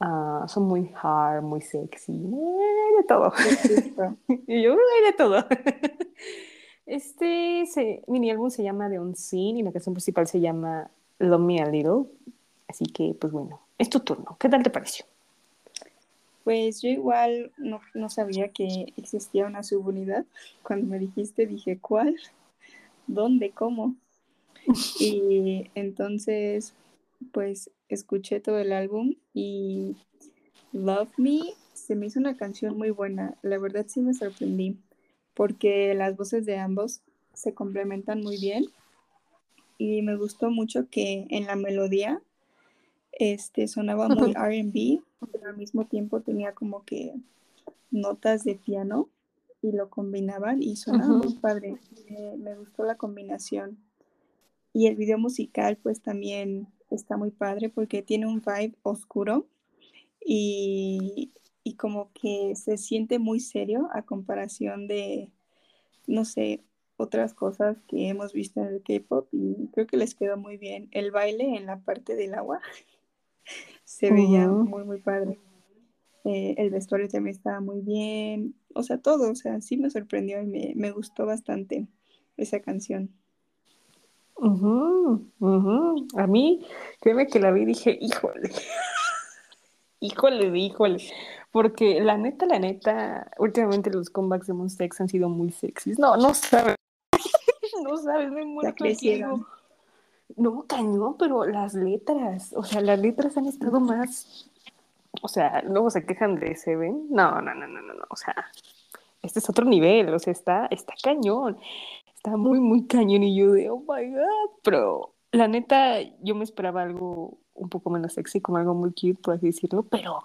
ah, son muy hard, muy sexy, eh, de todo. Y yo, hay de todo. Este se- mini álbum se llama The Unseen y la canción principal se llama Love Me a Little. Así que, pues bueno, es tu turno. ¿Qué tal te pareció? Pues yo igual no, no sabía que existía una subunidad. Cuando me dijiste dije, ¿cuál? ¿Dónde? ¿Cómo? Y entonces, pues escuché todo el álbum y Love Me se me hizo una canción muy buena. La verdad sí me sorprendí porque las voces de ambos se complementan muy bien y me gustó mucho que en la melodía este sonaba muy R&B, pero al mismo tiempo tenía como que notas de piano y lo combinaban y sonaba Ujú. muy padre. Me, me gustó la combinación. Y el video musical pues también está muy padre porque tiene un vibe oscuro y, y como que se siente muy serio a comparación de, no sé, otras cosas que hemos visto en el K-pop y creo que les quedó muy bien. El baile en la parte del agua se veía muy, muy padre. Eh, el vestuario también estaba muy bien. O sea, todo, o sea, sí me sorprendió y me, me gustó bastante esa canción. Ujú, ujú. A mí, créeme que la vi y dije, híjole, híjole, híjole. Porque la neta, la neta, últimamente los comebacks de Monsta X han sido muy sexys. No, no sabes. No sabes, me muero contigo. No, cañón, pero las letras, o sea, las letras han estado más, o sea, luego se quejan de Seven. No, no, no, no, no, no, o sea, este es otro nivel, o sea, está, está cañón, está muy, muy cañón y yo de, oh my god, pero la neta, yo me esperaba algo un poco menos sexy, como algo muy cute, por así decirlo, pero,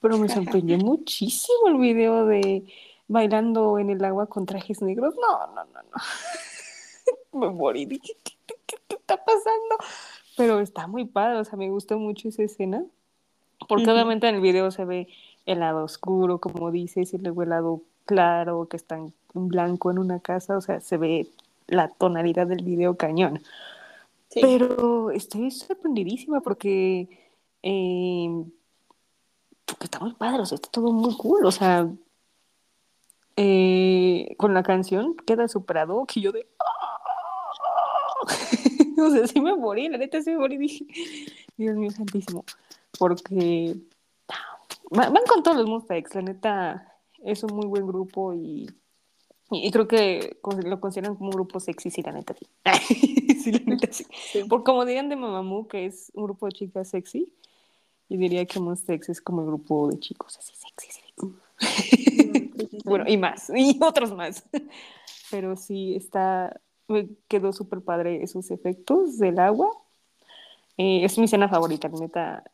pero me sorprendió muchísimo el video de bailando en el agua con trajes negros. No, no, no, no. me morí, dije, ¿qué, qué, qué, qué está pasando? Pero está muy padre, o sea, me gustó mucho esa escena, porque obviamente en el video se ve el lado oscuro, como dices, y luego el lado claro, que está en blanco en una casa, o sea, se ve la tonalidad del video cañón. Sí. Pero estoy sorprendidísima porque, eh, porque está muy padre, o sea, está todo muy cool, o sea, eh, con la canción queda superado que yo de... o sea, sí me morí, la neta sí me morí, dije, Dios mío santísimo, porque van, con todos los Monsta X, la neta es un muy buen grupo y, y, y creo que lo consideran como un grupo sexy, sí, la neta sí. sí, la neta sí. Sí. Por como dirían de Mamamoo, que es un grupo de chicas sexy, y diría que Monsta X es como el grupo de chicos así sexy. sí. Mm. Bueno, y más, y otros más. Pero sí, está, me quedó súper padre esos efectos del agua. Eh, es mi escena favorita, neta.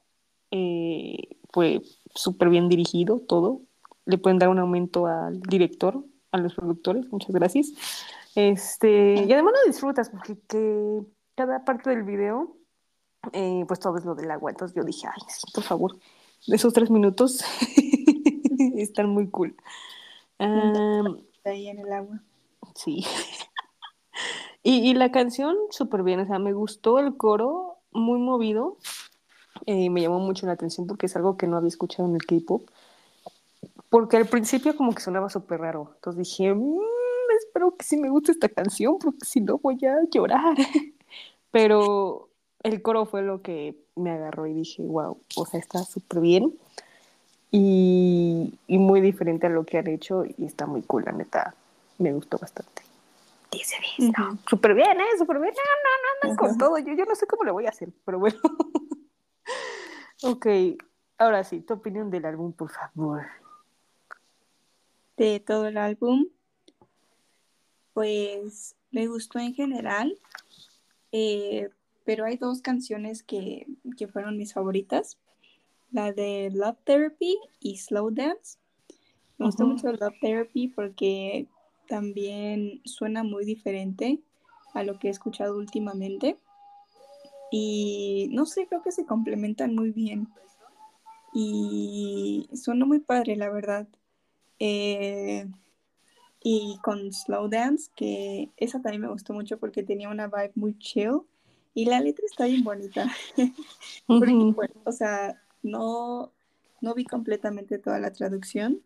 Eh, fue súper bien dirigido todo. Le pueden dar un aumento al director, a los productores, muchas gracias. Este, y además lo disfrutas porque que cada parte del video, eh, pues todo es lo del agua. Entonces yo dije, ay, sí, por favor, esos tres minutos están muy cool. Um, ahí en el agua. Sí. y, y, la canción, súper bien, o sea, me gustó el coro, muy movido. Eh, me llamó mucho la atención porque es algo que no había escuchado en el K-pop. Porque al principio como que sonaba súper raro. Entonces dije, mmm, espero que sí me guste esta canción porque si no voy a llorar. Pero el coro fue lo que me agarró y dije, wow, o sea, está súper bien y, y, muy diferente a lo que han hecho y está muy cool, la neta, me gustó bastante. Dice, uh -huh. súper bien, ¿eh? Súper bien, no, no, no, uh -huh. con todo, yo, yo no sé cómo le voy a hacer, pero bueno. ok, ahora sí, tu opinión del álbum, por favor. De todo el álbum, pues me gustó en general, eh, pero hay dos canciones que, que, fueron mis favoritas. La de Love Therapy y Slow Dance. Me uh -huh. gustó mucho Love Therapy porque también suena muy diferente a lo que he escuchado últimamente. Y no sé, creo que se complementan muy bien. Y suena muy padre, la verdad. Eh, y con Slow Dance, que esa también me gustó mucho porque tenía una vibe muy chill y la letra está bien bonita. porque, uh -huh. bueno, o sea, no, no vi completamente toda la traducción,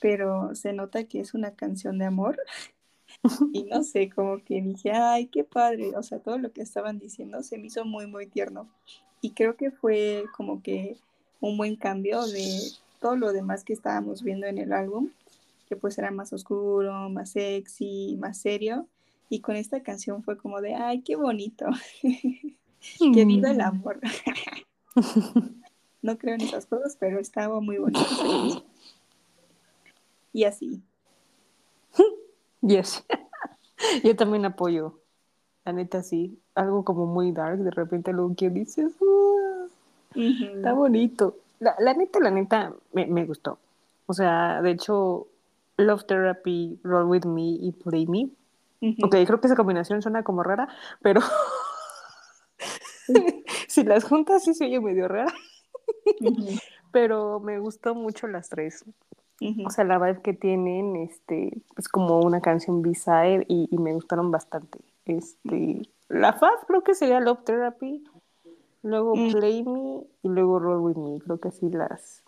pero se nota que es una canción de amor. y no sé, como que dije, ay, qué padre. O sea, todo lo que estaban diciendo se me hizo muy, muy tierno. Y creo que fue como que un buen cambio de todo lo demás que estábamos viendo en el álbum que pues era más oscuro, más sexy, más serio. Y con esta canción fue como de, ay, qué bonito. que viva el amor. no creo en esas cosas, pero estaba muy bonito. y así. Yes. Yo también apoyo. La neta, sí. Algo como muy dark, de repente lo que dices, uh, uh -huh. está bonito. La, la, neta, la neta, me, me gustó. O sea, de hecho, Love Therapy, Roll With Me y Play Me. Uh -huh. Ok, creo que esa combinación suena como rara, pero si las juntas sí se oye medio rara. Uh -huh. Pero me gustó mucho las tres. Uh -huh. O sea, la vibe que tienen, este, es como una canción B-side y, y, me gustaron bastante. Este, la Fab creo que sería Love Therapy, luego Play Me y luego Roll With Me. Creo que sí las,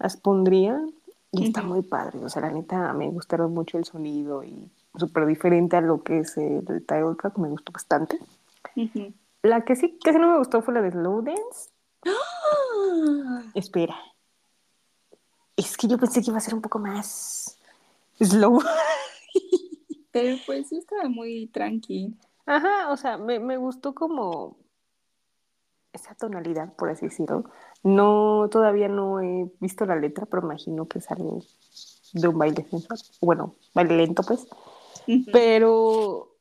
las pondría. Y está muy padre, o sea, la neta me gustaron mucho el sonido y súper diferente a lo que es el, el title track, me gustó bastante. Uh -huh. La que sí casi no me gustó fue la de Slow Dance. ¡Oh! Espera. Es que yo pensé que iba a ser un poco más slow. Pero pues sí estaba muy tranqui. Ajá, o sea, me, me gustó como esa tonalidad, por así decirlo. No, todavía no he visto la letra, pero imagino que es algo de un baile sensual. Bueno, baile lento, pues. Uh -huh. Pero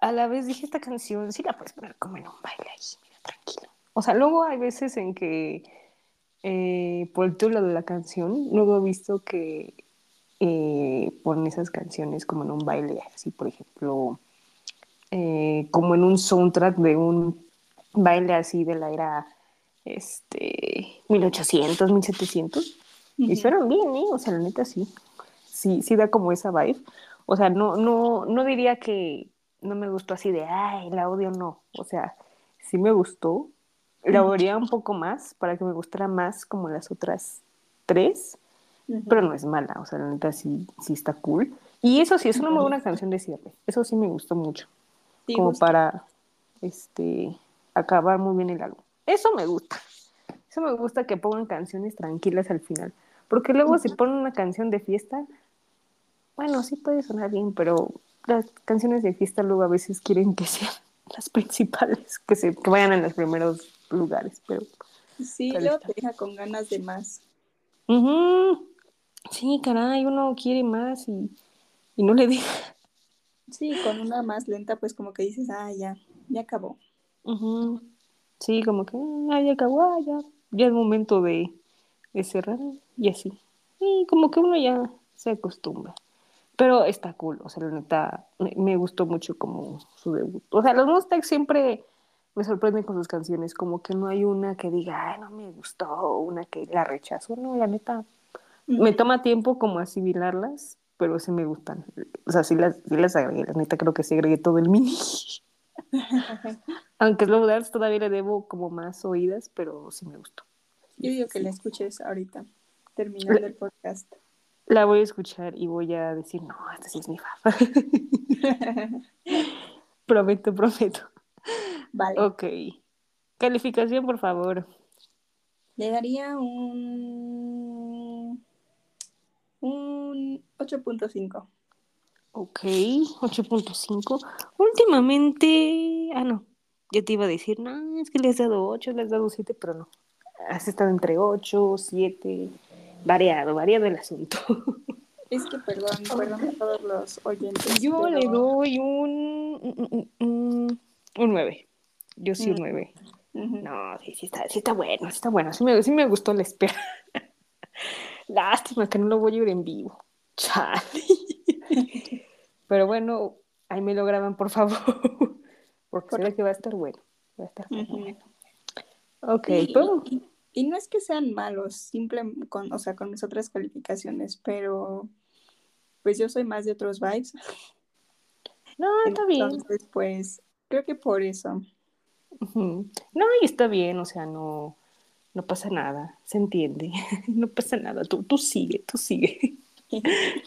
a la vez dije, esta canción sí la puedes poner como en un baile ahí, mira, tranquilo. O sea, luego hay veces en que, eh, por el título de la canción, luego he visto que eh, ponen esas canciones como en un baile, así, por ejemplo, eh, como en un soundtrack de un baile así de la era este 1800, 1700 uh -huh. y fueron bien, ¿eh? O sea, la neta sí. Sí, sí da como esa vibe. O sea, no no no diría que no me gustó así de, ay, la odio no. O sea, sí me gustó. La odiaría un poco más para que me gustara más como las otras tres, uh -huh. pero no es mala. O sea, la neta sí, sí está cool. Y eso sí, es una muy buena canción de cierre. Eso sí me gustó mucho. Sí, como gusta. para este acabar muy bien el álbum. Eso me gusta. Eso me gusta que pongan canciones tranquilas al final. Porque luego uh -huh. si ponen una canción de fiesta, bueno, sí puede sonar bien, pero las canciones de fiesta luego a veces quieren que sean las principales, que, se, que vayan en los primeros lugares, pero... Sí, luego te deja con ganas de más. Uh -huh. Sí, caray, uno quiere más y, y no le deja. Sí, con una más lenta, pues como que dices, ah, ya, ya acabó. Uh -huh. Sí, como que ah, ya acabó, ah, ya, ya es momento de, de cerrar y así. Y como que uno ya se acostumbra. Pero está cool, o sea, la neta, me, me gustó mucho como su debut. O sea, los Mustangs siempre me sorprenden con sus canciones, como que no hay una que diga, ay, no me gustó, o una que la rechazo, no, la neta, me toma tiempo como asimilarlas, pero sí me gustan. O sea, sí las, sí las agregué, la neta creo que sí agregué todo el mini. Aunque Slow Dance todavía le debo como más oídas, pero sí me gustó. Yo digo que la escuches ahorita, terminando el podcast. La voy a escuchar y voy a decir, no, esta sí es mi fa. prometo, prometo. Vale, Ok. Calificación, por favor. le daría un, un 8.5. Ok, 8.5. Últimamente, ah, no, ya te iba a decir, no, es que le has dado 8, le has dado 7, pero no. Has estado entre 8, 7, variado, variado el asunto. Es que perdón, perdón a todos los oyentes, Yo le doy un, un, un, un 9. Yo sí un mm, 9. ujú. No, sí, sí está, sí está bueno, sí está bueno. Sí me, sí me gustó la espera. Lástima que no lo voy a ir en vivo. Chale. Pero bueno, ahí me lo graban, por favor. Porque ve que va a estar bueno. Va a estar bueno. Ok, Sí, ¿puedo? Y, no es que sean malos, simple con, o sea, con mis otras calificaciones, pero pues yo soy más de otros vibes, No, está bien. entonces pues creo que por eso. No, y está bien, o sea, no, no pasa nada, se entiende. No pasa nada, tú, tú sigue, tú sigue.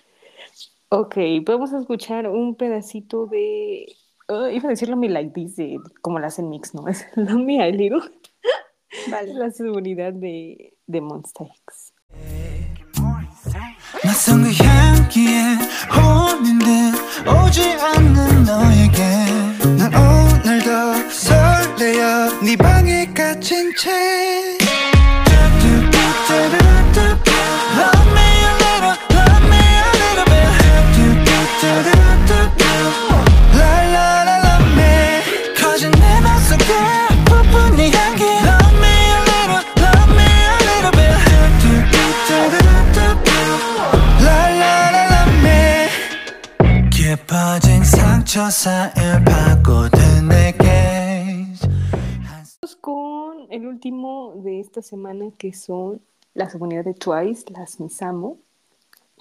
Ok, podemos escuchar un pedacito de. ah, iba a decirlo mi like this, de, como la hacen mix, ¿no? Es lo mi little, Vale. la seguridad de, de Monster X. 낯선 그 향기에 혼인 듯 오지 않는 너에게 난 오늘도 설레어 네 방에 갇힌 채 상처 사이를 파고든 내 gaze Vamos con el último de esta semana que son las comunidades de Twice, las Misamo.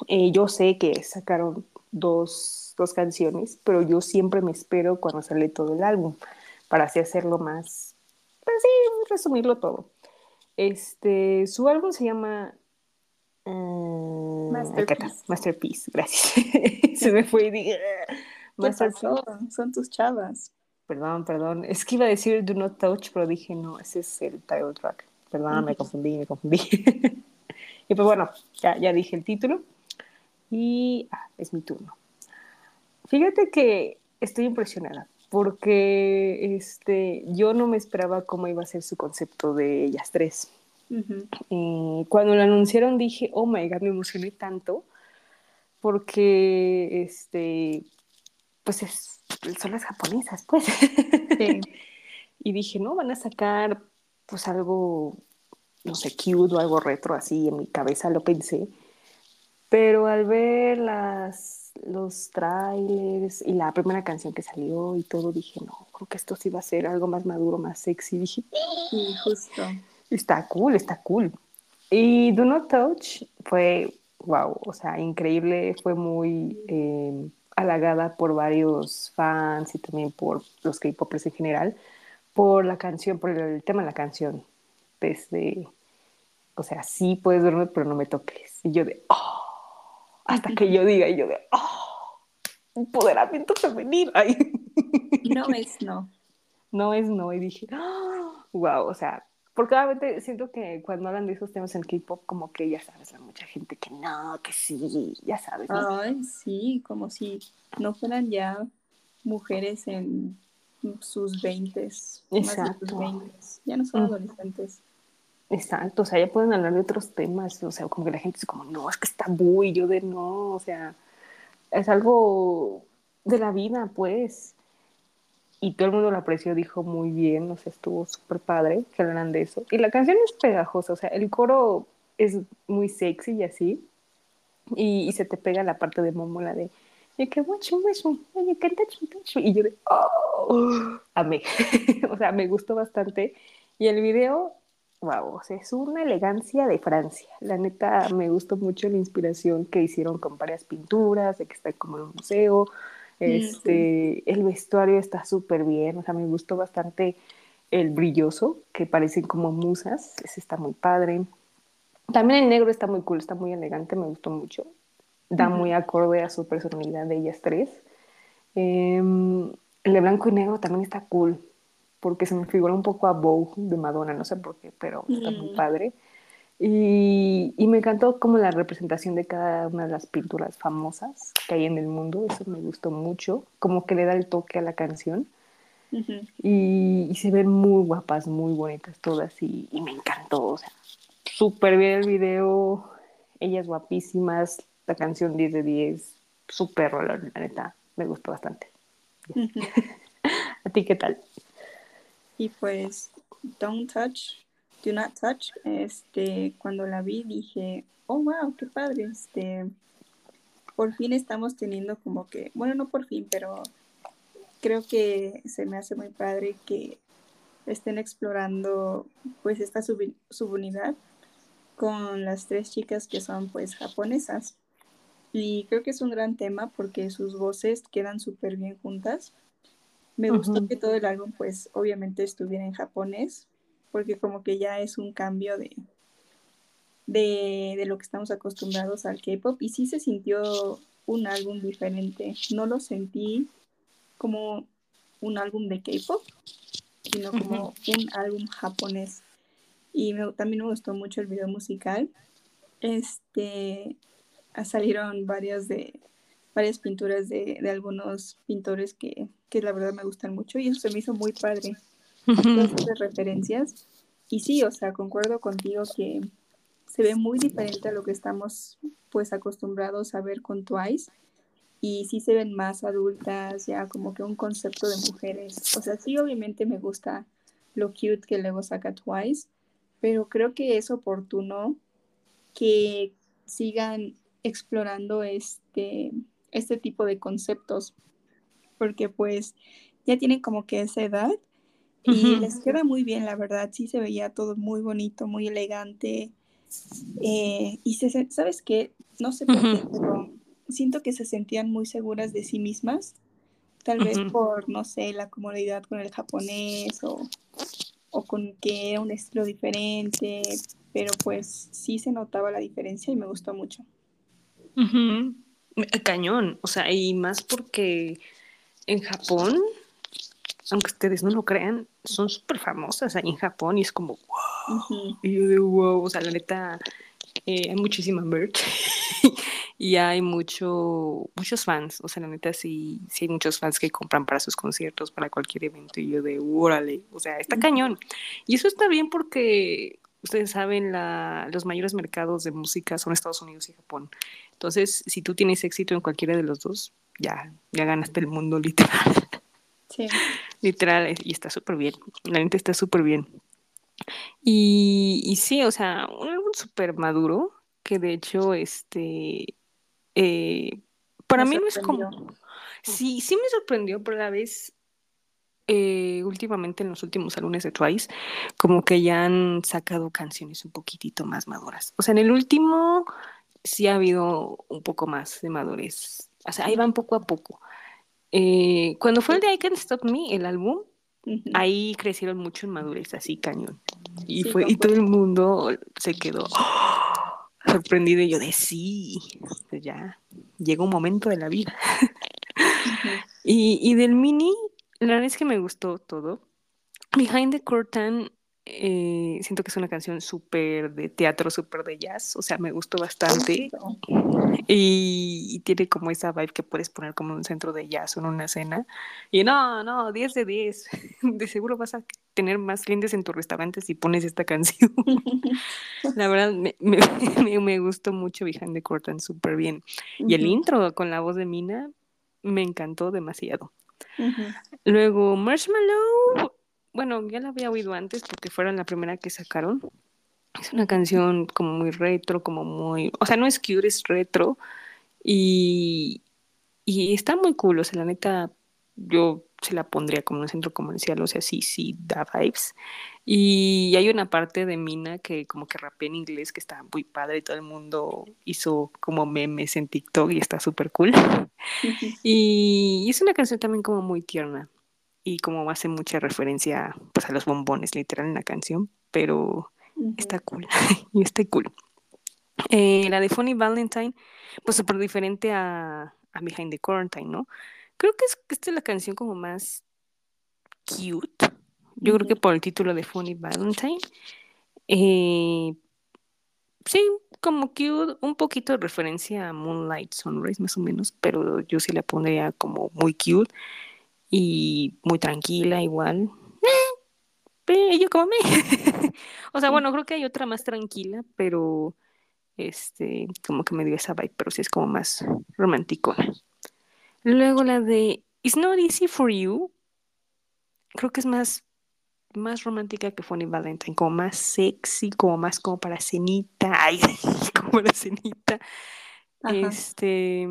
Eh, yo sé que sacaron dos, dos canciones, pero yo siempre me espero cuando sale todo el álbum para así hacerlo más, pues sí, resumirlo todo. Este, su álbum se llama eh, acá está, Masterpiece. Masterpiece, gracias. se me fue y dije, ¿Qué pasó? Son tus chavas. Perdón, perdón. Es que iba a decir Do Not Touch, pero dije no, ese es el title track. Perdón, me Ujú. confundí, me confundí. y pues bueno, ya, ya dije el título. Y ah, es mi turno. Fíjate que estoy impresionada porque este, yo no me esperaba cómo iba a ser su concepto de ellas tres. Ujú. Eh, cuando lo anunciaron dije, oh my god, me emocioné tanto porque este, pues es, son las japonesas, pues. Sí. y dije, no, van a sacar pues algo, no sé, cute o algo retro así, en mi cabeza lo pensé. Pero al ver las, los trailers y la primera canción que salió y todo, dije, no, creo que esto sí va a ser algo más maduro, más sexy. Dije, Sí, justo. está cool, está cool. Y Do Not Touch fue, wow, o sea, increíble, fue muy eh, halagada por varios fans y también por los K-popers en general, por la canción, por el tema de la canción. Desde, o sea, sí puedes dormir, pero no me toques. Y yo de, oh, hasta que yo diga, y yo de, oh, empoderamiento femenino. Ay. No es no. no es no. Y dije, oh, wow, o sea, porque obviamente siento que cuando hablan de esos temas en K-pop, como que ya sabes, hay mucha gente que no, que sí, ya sabes, ¿no? Ay, sí, como si no fueran ya mujeres en sus veintes, más de sus veintes. Ya no son Mm. adolescentes. Exacto, o sea, ya pueden hablar de otros temas, o sea, como que la gente es como, no, es que está muy, yo de no, o sea, es algo de la vida, pues. Y todo el mundo lo apreció, dijo muy bien, o sea, estuvo súper padre que hablaran de eso. Y la canción es pegajosa, o sea, el coro es muy sexy y así, y, se te pega la parte de Momo, la de y que mucho, mucho, y yo de, oh, amé, o sea, me gustó bastante. Y el video, wow, o sea, es una elegancia de Francia. La neta, me gustó mucho la inspiración que hicieron con varias pinturas, de que está como en un museo. Este, El vestuario está súper bien, o sea, me gustó bastante el brilloso, que parecen como musas, ese está muy padre. También el negro está muy cool, está muy elegante, me gustó mucho da muy acorde a su personalidad de ellas tres. Em, el de blanco y negro también está cool, porque se me figura un poco a Vogue de Madonna, no sé por qué, pero está muy padre. Y, y, me encantó como la representación de cada una de las pinturas famosas que hay en el mundo, eso me gustó mucho, como que le da el toque a la canción. y, y, se ven muy guapas, muy bonitas todas y, y me encantó, o sea, súper bien el video, ellas guapísimas, la canción 10 de 10, súper la neta, me gustó bastante. ¿A ti qué tal? Y pues, Don't Touch, Do Not Touch, este, cuando la vi dije, oh wow, qué padre, este, por fin estamos teniendo como que, bueno, no por fin, pero creo que se me hace muy padre que estén explorando pues esta subunidad con las tres chicas que son pues japonesas. Y creo que es un gran tema porque sus voces quedan súper bien juntas. Me gustó que todo el álbum, pues obviamente estuviera en japonés, porque como que ya es un cambio de, de, de lo que estamos acostumbrados al K-pop. Y sí se sintió un álbum diferente. No lo sentí como un álbum de K-pop, sino como un álbum japonés. Y también me gustó mucho el video musical. Este, salieron varias de varias pinturas de, de algunos pintores que, que, la verdad me gustan mucho y eso se me hizo muy padre. Todas esas referencias. Y sí, o sea, concuerdo contigo que se ve muy diferente a lo que estamos pues acostumbrados a ver con Twice y sí se ven más adultas, ya como que un concepto de mujeres. O sea, sí, obviamente me gusta lo cute que luego saca Twice, pero creo que es oportuno que sigan explorando este, este tipo de conceptos, porque pues ya tienen como que esa edad y les queda muy bien, la verdad, sí se veía todo muy bonito, muy elegante. Eh, y se, ¿sabes qué? No sé por qué, pero siento que se sentían muy seguras de sí mismas, tal vez por, no sé, la comodidad con el japonés o, o con que era un estilo diferente, pero pues sí se notaba la diferencia y me gustó mucho. Cañón, o sea, y más porque en Japón, aunque ustedes no lo crean, son súper famosas ahí en Japón y es como, wow. Y yo digo, wow, o sea, la neta, eh, hay muchísima merch y hay mucho, muchos fans, o sea, la neta sí, sí hay muchos fans que compran para sus conciertos, para cualquier evento y yo de, órale, o sea, está cañón. Y eso está bien porque ustedes saben, la, los mayores mercados de música son Estados Unidos y Japón. Entonces, si tú tienes éxito en cualquiera de los dos, ya, ya ganaste el mundo literal. Sí. Literal, y está súper bien. La gente está súper bien. Y, y, sí, o sea, un álbum súper maduro, que de hecho, este, eh, para mí no es como... Sí, sí me sorprendió, pero a la vez eh, últimamente en los últimos álbumes de Twice, como que ya han sacado canciones un poquitito más maduras. O sea, en el último sí ha habido un poco más de madurez. O sea, ahí van poco a poco. Eh, cuando fue el de I Can't Stop Me, el álbum, ahí crecieron mucho en madurez, así cañón. Y, fue, y todo el mundo se quedó sorprendido y yo de sí, pues ya llegó un momento de la vida. y, y del mini, la verdad es que me gustó todo. Behind the Curtain, eh, siento que es una canción súper de teatro, súper de jazz, o sea, me gustó bastante. Y, tiene como esa vibe que puedes poner como en un centro de jazz o en una cena. Y no, no, 10 de 10. De seguro vas a tener más clientes en tu restaurante si pones esta canción. La verdad, me, me, me gustó mucho Behind the Curtain, súper bien. Y el intro con la voz de Mina me encantó demasiado. Luego Marshmallow, bueno, ya la había oído antes porque fueron la primera que sacaron. Es una canción como muy retro, como muy, o sea, no es cute, es retro y, y está muy cool, o sea, la neta, yo se la pondría como en un centro comercial, o sea, sí, sí, da vibes. Y hay una parte de Mina que como que rapea en inglés que está muy padre y todo el mundo hizo como memes en TikTok y está súper cool. Y es una canción también como muy tierna y como hace mucha referencia pues a los bombones literal en la canción, pero está cool y está cool. Eh, la de Funny Valentine, pues súper diferente a, a Behind the Quarantine, ¿no? Creo que es, esta es la canción como más cute. Yo creo que por el título de Funny Valentine. Eh, sí, como cute, un poquito de referencia a Moonlight Sunrise, más o menos, pero yo sí la pondría como muy cute y muy tranquila, igual. Eh, yo como me. o sea, bueno, creo que hay otra más tranquila, pero este, como que me dio esa vibe, pero sí es como más romanticona. Luego la de It's Not Easy for You, creo que es más, más romántica que Funny Valentine, como más sexy, como más como para cenita, ay, como para cenita. Ajá. Este,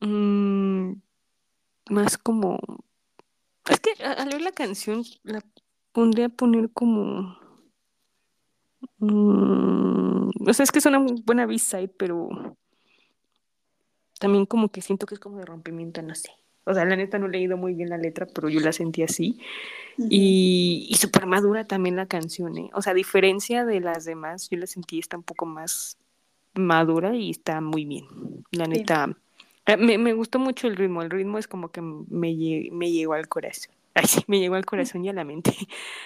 mm, más como, es que al oír la canción la pondría a poner como, mm, o sea, es que es una buena B-side, pero también como que siento que es como de rompimiento, no sé. O sea, la neta no he leído muy bien la letra, pero yo la sentí así. Y, y súper madura también la canción, ¿eh? O sea, a diferencia de las demás, yo la sentí está un poco más madura y está muy bien. La neta, me, me gustó mucho el ritmo. El ritmo es como que me, me llegó al corazón. Ay, sí, me llegó al corazón y a la mente.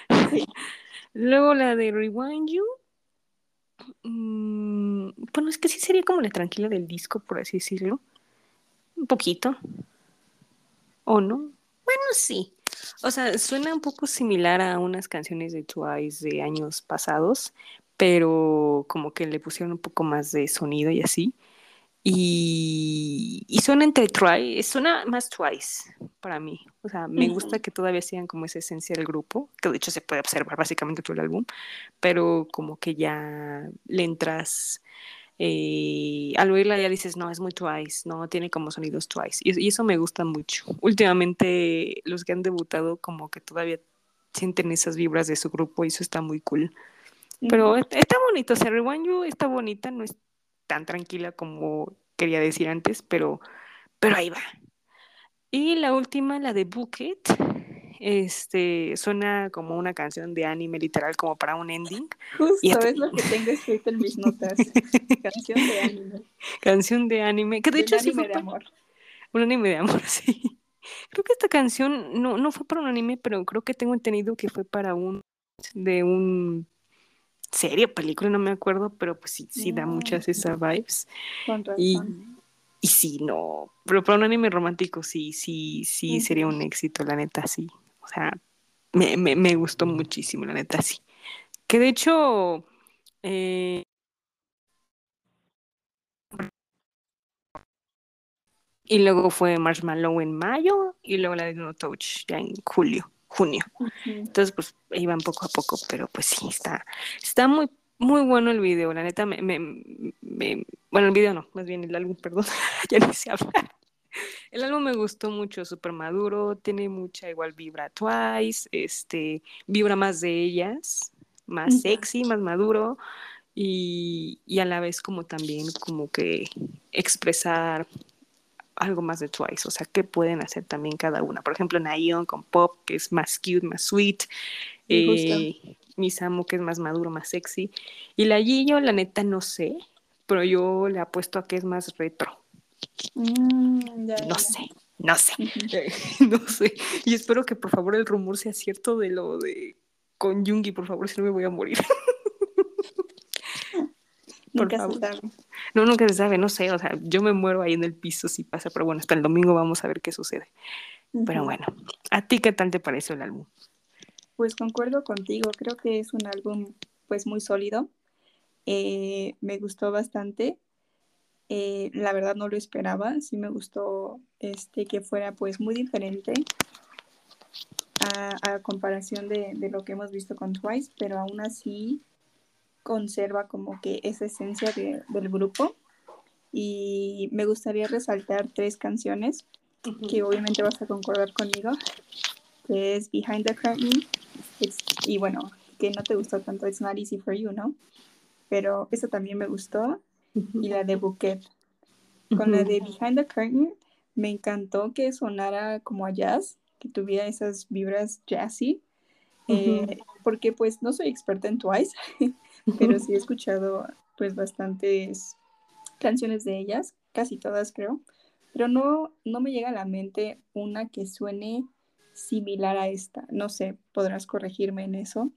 Luego la de Rewind You. mm, bueno, es que sí sería como la tranquila del disco, por así decirlo. Un poquito. ¿O no? Bueno, sí. O sea, suena un poco similar a unas canciones de Twice de años pasados, pero como que le pusieron un poco más de sonido y así. Y, y suena entre Twice, suena más Twice para mí. O sea, me gusta que todavía sigan como esa esencia del grupo, que de hecho se puede observar básicamente todo el álbum, pero como que ya le entras eh, al oírla ya dices, no, es muy Twice, no, tiene como sonidos Twice. Y, y eso me gusta mucho. Últimamente los que han debutado como que todavía sienten esas vibras de su grupo y eso está muy cool. Pero Ujú. est- está bonito, o sea, Rewind You está bonita, no es tan tranquila como quería decir antes, pero, pero ahí va. Y la última, la de Bucket, este, suena como una canción de anime literal, como para un ending. Y Justo hasta- es lo que tengo escrito en mis notas. Canción de anime. Canción de anime, que de hecho sí anime fue de amor. Un anime de amor, sí. Creo que esta canción no, no fue para un anime, pero creo que tengo entendido que fue para un de un serie película, no me acuerdo, pero pues sí, sí da Mm. muchas esas vibes. Con Y, razón. y sí, no, pero para un anime romántico sí, sí, sí sería un éxito, la neta, sí. O sea, me, me, me gustó muchísimo, la neta, sí. Que de hecho, eh, y luego fue Marshmallow en mayo y luego la de No Touch ya en julio, junio. Entonces, pues iban poco a poco, pero pues sí, está, está muy, muy bueno el video. La neta, me, me, me- bueno, el video no, más bien el álbum, perdón, ya no sé hablar. El álbum me gustó mucho, súper maduro, tiene mucha igual vibra Twice, este, vibra más de ellas, más sexy, más maduro y, y a la vez como también como que expresar algo más de Twice, o sea, qué pueden hacer también cada una. Por ejemplo, Nayeon con Pop, que es más cute, más sweet. Eh, Misamo, que es más maduro, más sexy. Y la Yiyo, la neta, no sé, pero yo le apuesto a que es más retro. Mm, ya, No sé, no sé, no sé. Y espero que por favor el rumor sea cierto de lo de con Jungi, por favor, si no me voy a morir. Por Nunca se favor. sabe. No, nunca se sabe, no sé, o sea, yo me muero ahí en el piso si pasa, pero bueno, hasta el domingo vamos a ver qué sucede. Pero bueno, ¿a ti qué tal te pareció el álbum? Pues concuerdo contigo, creo que es un álbum pues muy sólido. Eh, me gustó bastante. eh, la verdad no lo esperaba, sí me gustó este, que fuera pues muy diferente a, a comparación de, de, lo que hemos visto con Twice, pero aún así conserva como que esa esencia de, del grupo. Y me gustaría resaltar tres canciones que obviamente vas a concordar conmigo, que es Behind the Curtain, y bueno, que no te gustó tanto, It's Not Easy for You, ¿no? Pero esa también me gustó, y la de Bouquet. Con la de Behind the Curtain, me encantó que sonara como a jazz, que tuviera esas vibras jazzy, eh, porque pues no soy experta en Twice, pero sí he escuchado pues bastantes canciones de ellas, casi todas creo, pero no, no me llega a la mente una que suene similar a esta. No sé, podrás corregirme en eso,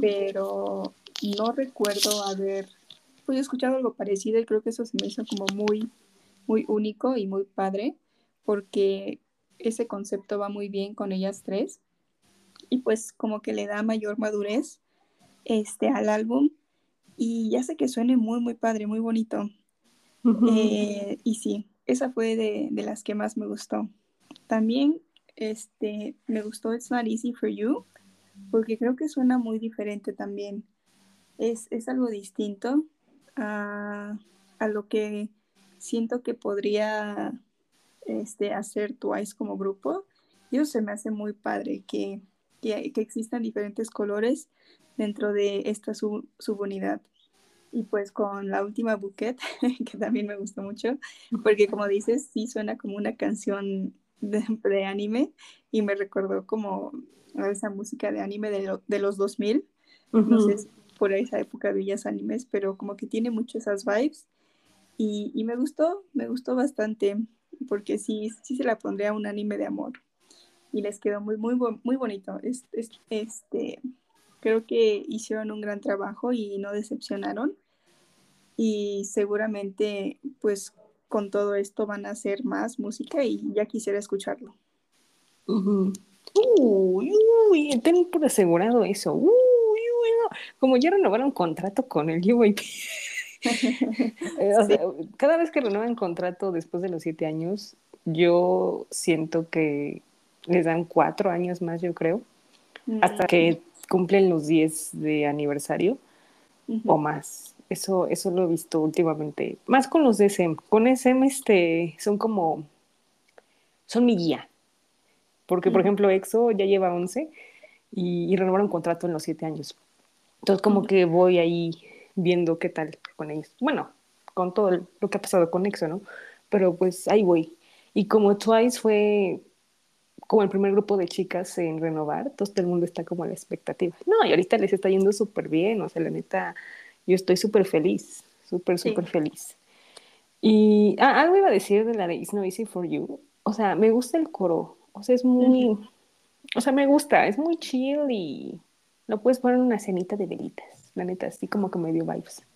pero no recuerdo haber pues, escuchado algo parecido y creo que eso se me hizo como muy, muy único y muy padre, porque ese concepto va muy bien con ellas tres y pues como que le da mayor madurez este, al álbum y ya sé que suene muy, muy padre, muy bonito. Eh, y sí, esa fue de, de, las que más me gustó. También este, me gustó It's Not Easy for You, porque creo que suena muy diferente también. Es, es algo distinto a, a, lo que siento que podría este, hacer Twice como grupo. Y eso se me hace muy padre, que, que, que existan diferentes colores dentro de esta sub, subunidad. Y pues con la última Bouquet, que también me gustó mucho, porque como dices, sí suena como una canción de, de anime y me recordó como esa música de anime de, lo, de los 2000. Uh -huh. No sé si por esa época veías animes, pero como que tiene mucho esas vibes. Y, y, me gustó, me gustó bastante, porque sí, sí se la pondría a un anime de amor. Y les quedó muy, muy, muy bonito. Este, este, creo que hicieron un gran trabajo y no decepcionaron. Y seguramente, pues, con todo esto van a hacer más música y ya quisiera escucharlo. Uh -huh. Uy, uy, ten por asegurado eso. Uy, uy, no. Como ya renovaron contrato con el UAP. O sea, cada vez que renuevan contrato después de los siete años, yo siento que les dan cuatro años más, yo creo, mm. hasta que cumplen los diez de aniversario uh -huh. o más. Eso, eso lo he visto últimamente. Más con los de SM. Con SM este, son como, son mi guía. Porque, por ejemplo, EXO ya lleva 11 y, y renovaron contrato en los 7 años. Entonces, como que voy ahí viendo qué tal con ellos. Bueno, con todo lo que ha pasado con EXO, ¿no? Pero pues ahí voy. Y como Twice fue como el primer grupo de chicas en renovar, todo el mundo está como a la expectativa. No, y ahorita les está yendo súper bien, o sea, la neta, yo estoy súper feliz, súper, súper sí. feliz. Y ah, algo iba a decir de la de It's No Easy For You. O sea, me gusta el coro, o sea, es muy, uh -huh. o sea, me gusta, es muy chill y lo puedes poner en una cenita de velitas, la neta, así como que me dio vibes.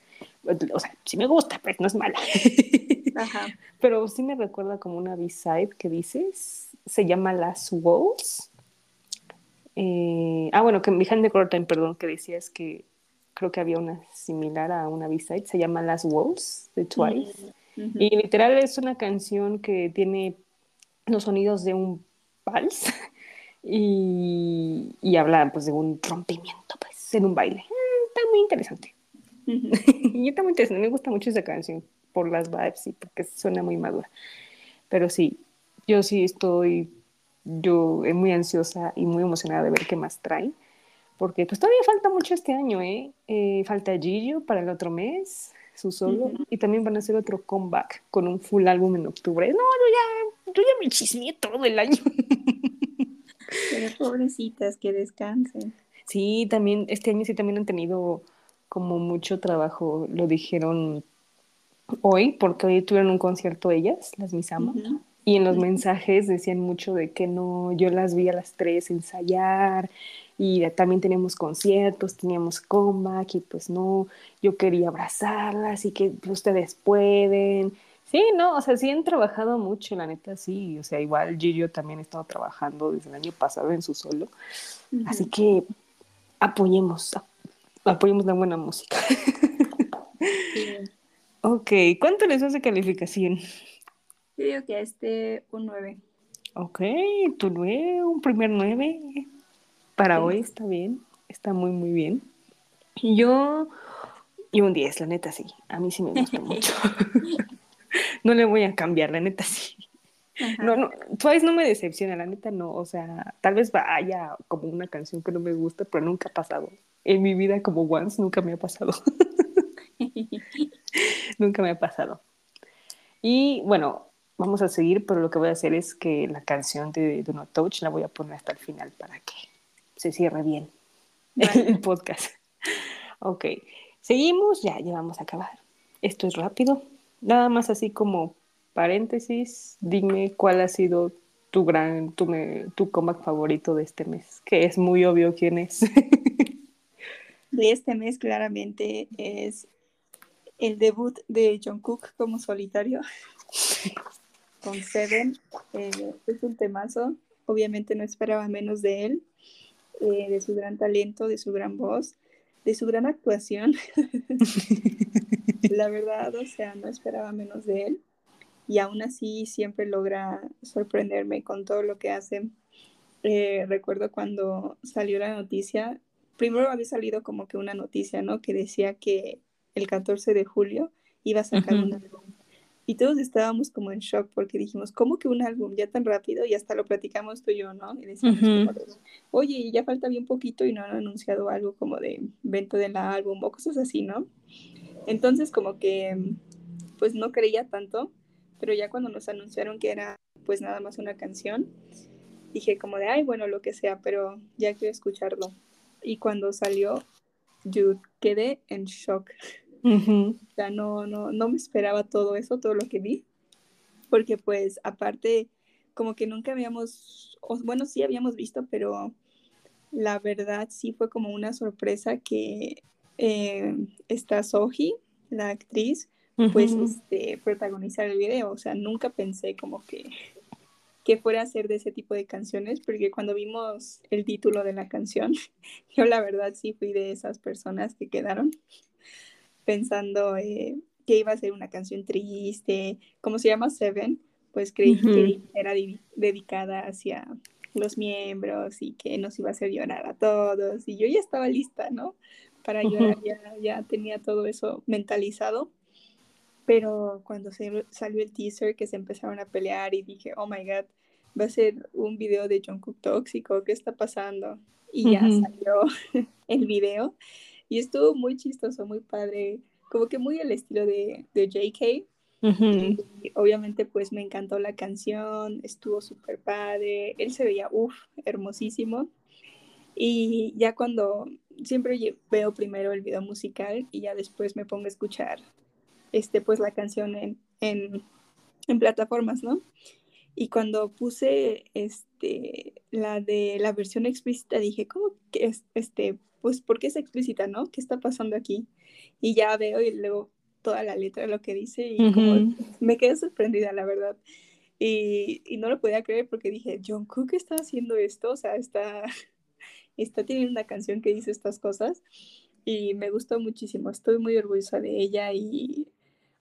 O sea, sí me gusta, pues no es mala. Ajá. Pero sí me recuerda como una B-side que dices, se llama Las Walls. Eh, ah, bueno, que Behind the Curtain, perdón, que decías que creo que había una similar a una B-side, se llama Las Walls de Twice. Y literal es una canción que tiene los sonidos de un vals y, y habla pues de un rompimiento pues en un baile. Mm, está muy interesante. Y está muy interesante, me gusta mucho esa canción por las vibes y porque suena muy madura. Pero sí, yo sí estoy yo muy ansiosa y muy emocionada de ver qué más traen, porque pues todavía falta mucho este año, ¿eh? eh falta Gillo para el otro mes, su solo, uh -huh. y también van a hacer otro comeback con un full álbum en octubre. No, yo ya, yo ya me chismeé todo el año. Pero pobrecitas, que descansen. Sí, también, este año sí también han tenido como mucho trabajo, lo dijeron hoy, porque hoy tuvieron un concierto ellas, las Misama, uh -huh. y en los mensajes decían mucho de que no, yo las vi a las tres ensayar, y también teníamos conciertos, teníamos comeback, y pues no, yo quería abrazarlas, y que ustedes pueden. Sí, no, o sea, sí han trabajado mucho, la neta, sí, o sea, igual Girio también ha estado trabajando desde el año pasado en su solo, uh -huh. así que apoyemos, apoyemos la buena música. Sí. Ok, ¿cuánto les hace calificación? Yo digo que a este un 9. Ok, tu 9, un primer 9. Para Sí. hoy está bien, está muy, muy bien. Yo, y un 10, la neta sí. A mí sí me gusta mucho. no le voy a cambiar, la neta sí. No, no, Twice no me decepciona, la neta no. O sea, tal vez haya como una canción que no me gusta, pero nunca ha pasado. En mi vida como Once nunca me ha pasado. nunca me ha pasado. Y bueno, vamos a seguir, pero lo que voy a hacer es que la canción de Do Not Touch la voy a poner hasta el final para que se cierre bien Vale. el podcast. Ok, seguimos, ya, ya vamos a acabar. Esto es rápido. Nada más así como paréntesis, dime cuál ha sido tu gran, tu, me- tu comeback favorito de este mes, que es muy obvio quién es. De este mes claramente es el debut de Jungkook como solitario con Seven. Eh, es un temazo. Obviamente no esperaba menos de él, eh, de su gran talento, de su gran voz, de su gran actuación. La verdad, o sea, no esperaba menos de él. Y aún así siempre logra sorprenderme con todo lo que hace. Eh, recuerdo cuando salió la noticia, primero había salido como que una noticia, ¿no? Que decía que el 14 de julio iba a sacar un álbum. Y todos estábamos como en shock porque dijimos, ¿cómo que un álbum ya tan rápido? Y hasta lo platicamos tú y yo, ¿no? Y decíamos, como oye, ya falta bien poquito y no han anunciado algo como de venta del álbum o cosas así, ¿no? Entonces como que pues no creía tanto, pero ya cuando nos anunciaron que era pues nada más una canción, dije como de, ay, bueno, lo que sea, pero ya quiero escucharlo. Y cuando salió, yo quedé en shock. Ujú. O sea, no, no, no me esperaba todo eso, todo lo que vi, porque pues aparte, como que nunca habíamos, bueno, sí habíamos visto, pero la verdad sí fue como una sorpresa que eh, esta Soji, la actriz, pues Ujú. este, protagonizar el video. O sea, nunca pensé como que, que fuera a ser de ese tipo de canciones, porque cuando vimos el título de la canción, yo la verdad sí fui de esas personas que quedaron pensando eh, que iba a ser una canción triste, como se llama Seven, pues creí Ujú. que era di- dedicada hacia los miembros y que nos iba a hacer llorar a todos. Y yo ya estaba lista, ¿no? Para llorar, Ujú. ya, ya tenía todo eso mentalizado. Pero cuando se, salió el teaser que se empezaron a pelear y dije, oh my god, va a ser un video de Jungkook tóxico, ¿qué está pasando? Y ya Ujú. salió el video y estuvo muy chistoso, muy padre, como que muy al estilo de, de JK. Ujú. Y obviamente pues me encantó la canción, estuvo súper padre, él se veía, uff, hermosísimo. Y ya cuando siempre veo primero el video musical y ya después me pongo a escuchar este, pues la canción en, en, en plataformas, ¿no? Y cuando puse este, la de la versión explícita, dije, ¿cómo que es, este, pues, ¿por qué es explícita, no? ¿Qué está pasando aquí? Y ya veo y luego toda la letra de lo que dice y como Ujú. me quedé sorprendida, la verdad. Y, y no lo podía creer porque dije, John Cook está haciendo esto, o sea, está, está teniendo una canción que dice estas cosas y me gustó muchísimo, estoy muy orgullosa de ella y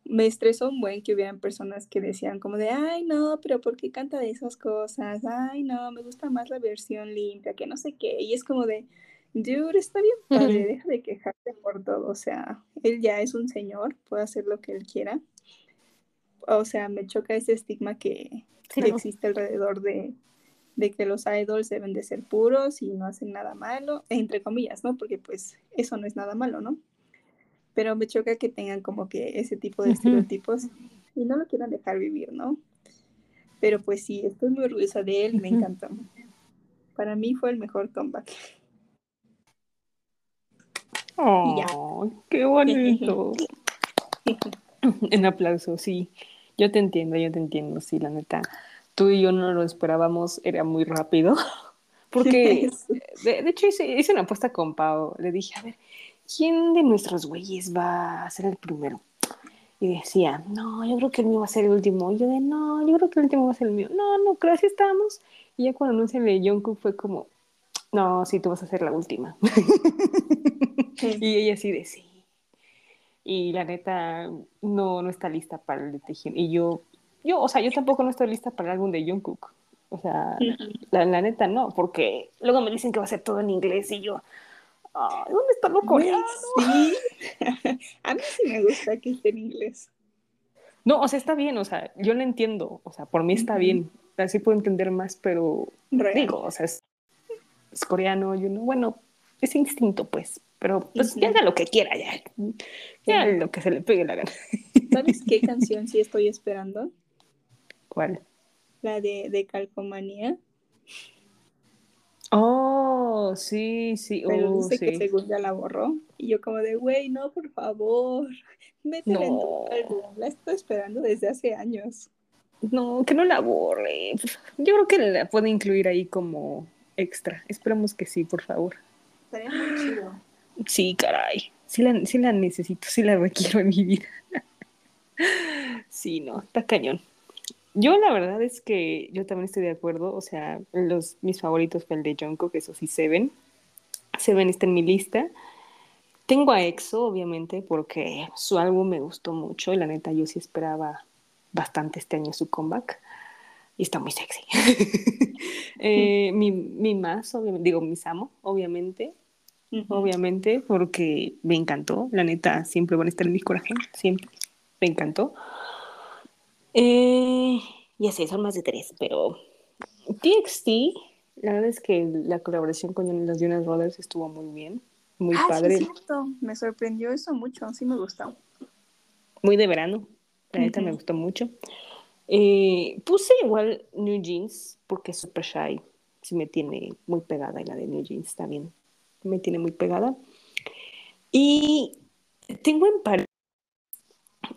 me estresó un buen que hubieran personas que decían como de, ay, no, pero ¿por qué canta de esas cosas? Ay, no, me gusta más la versión limpia, que no sé qué. Y es como de, dude, está bien padre, deja de quejarte por todo. O sea, él ya es un señor, puede hacer lo que él quiera. O sea, me choca ese estigma que, existe alrededor de, de que los idols deben de ser puros y no hacen nada malo, entre comillas, ¿no? Porque pues eso no es nada malo, ¿no? Pero me choca que tengan como que ese tipo de estereotipos y no lo quieran dejar vivir, ¿no? Pero pues sí, estoy muy orgullosa de él, me Ujú. encantó. Para mí fue el mejor comeback. Y. Oh, qué bonito. Un aplauso, sí. Yo te entiendo, yo te entiendo, sí, la neta. Tú y yo no lo esperábamos, era muy rápido. Porque, de, de hecho, hice, hice una apuesta con Pau. Le dije, a ver, ¿quién de nuestros güeyes va a ser el primero? Y decía, no, yo creo que el mío va a ser el último. Y yo de, no, yo creo que el último va a ser el mío. No, no, creo así estamos. Y ya cuando anuncian el Jungkook fue como, no, sí, tú vas a ser la última. y ella así de, sí. y la neta no, no está lista para el de. Y yo, yo, o sea, yo tampoco no estoy lista para el álbum de Jungkook. O sea, la, la neta no, porque luego me dicen que va a ser todo en inglés y yo, ay, ¿dónde está lo coreano? Sí. A mí sí me gusta que esté en inglés. No, o sea, está bien, o sea, yo lo entiendo, o sea, por mí está bien, así puedo entender más, pero Real. digo, o sea, es, es coreano, yo no, bueno, es instinto, pues, pero pues que haga lo que quiera ya, haga lo que se le pegue la gana. ¿Sabes qué canción sí estoy esperando? ¿Cuál? La de, de Calcomanía. Oh, sí, sí, Pero oh, dice que sí. según ya la borró. Y yo como de, güey, no, por favor. Métela en tu No. álbum. La estoy esperando desde hace años. No, que no la borre. Yo creo que la puede incluir ahí como extra. Esperamos que sí, por favor. Estaría muy chido. Sí, caray. Sí la, sí la necesito, sí la requiero en mi vida. Sí, no, está cañón. Yo la verdad es que yo también estoy de acuerdo. O sea, los, mis favoritos fue el de Jungkook, que eso sí, Seven. Seven está en mi lista. Tengo a EXO, obviamente, porque su álbum me gustó mucho y la neta yo sí esperaba bastante este año su comeback. Y está muy sexy. Eh, mi, mi más, obviamente, digo, mis amo, obviamente obviamente, porque me encantó. La neta, siempre van a estar en mi corazón, siempre. Me encantó. Eh, ya sé, son más de tres, pero TXT, la verdad es que la colaboración con los Jonas Brothers estuvo muy bien, muy Ah, padre, sí, es cierto. Me sorprendió eso mucho. Sí me gustó. muy de verano. La neta me gustó mucho. Eh, puse igual New Jeans porque es super shy. Sí me tiene muy pegada y la de New Jeans también me tiene muy pegada. Y tengo en par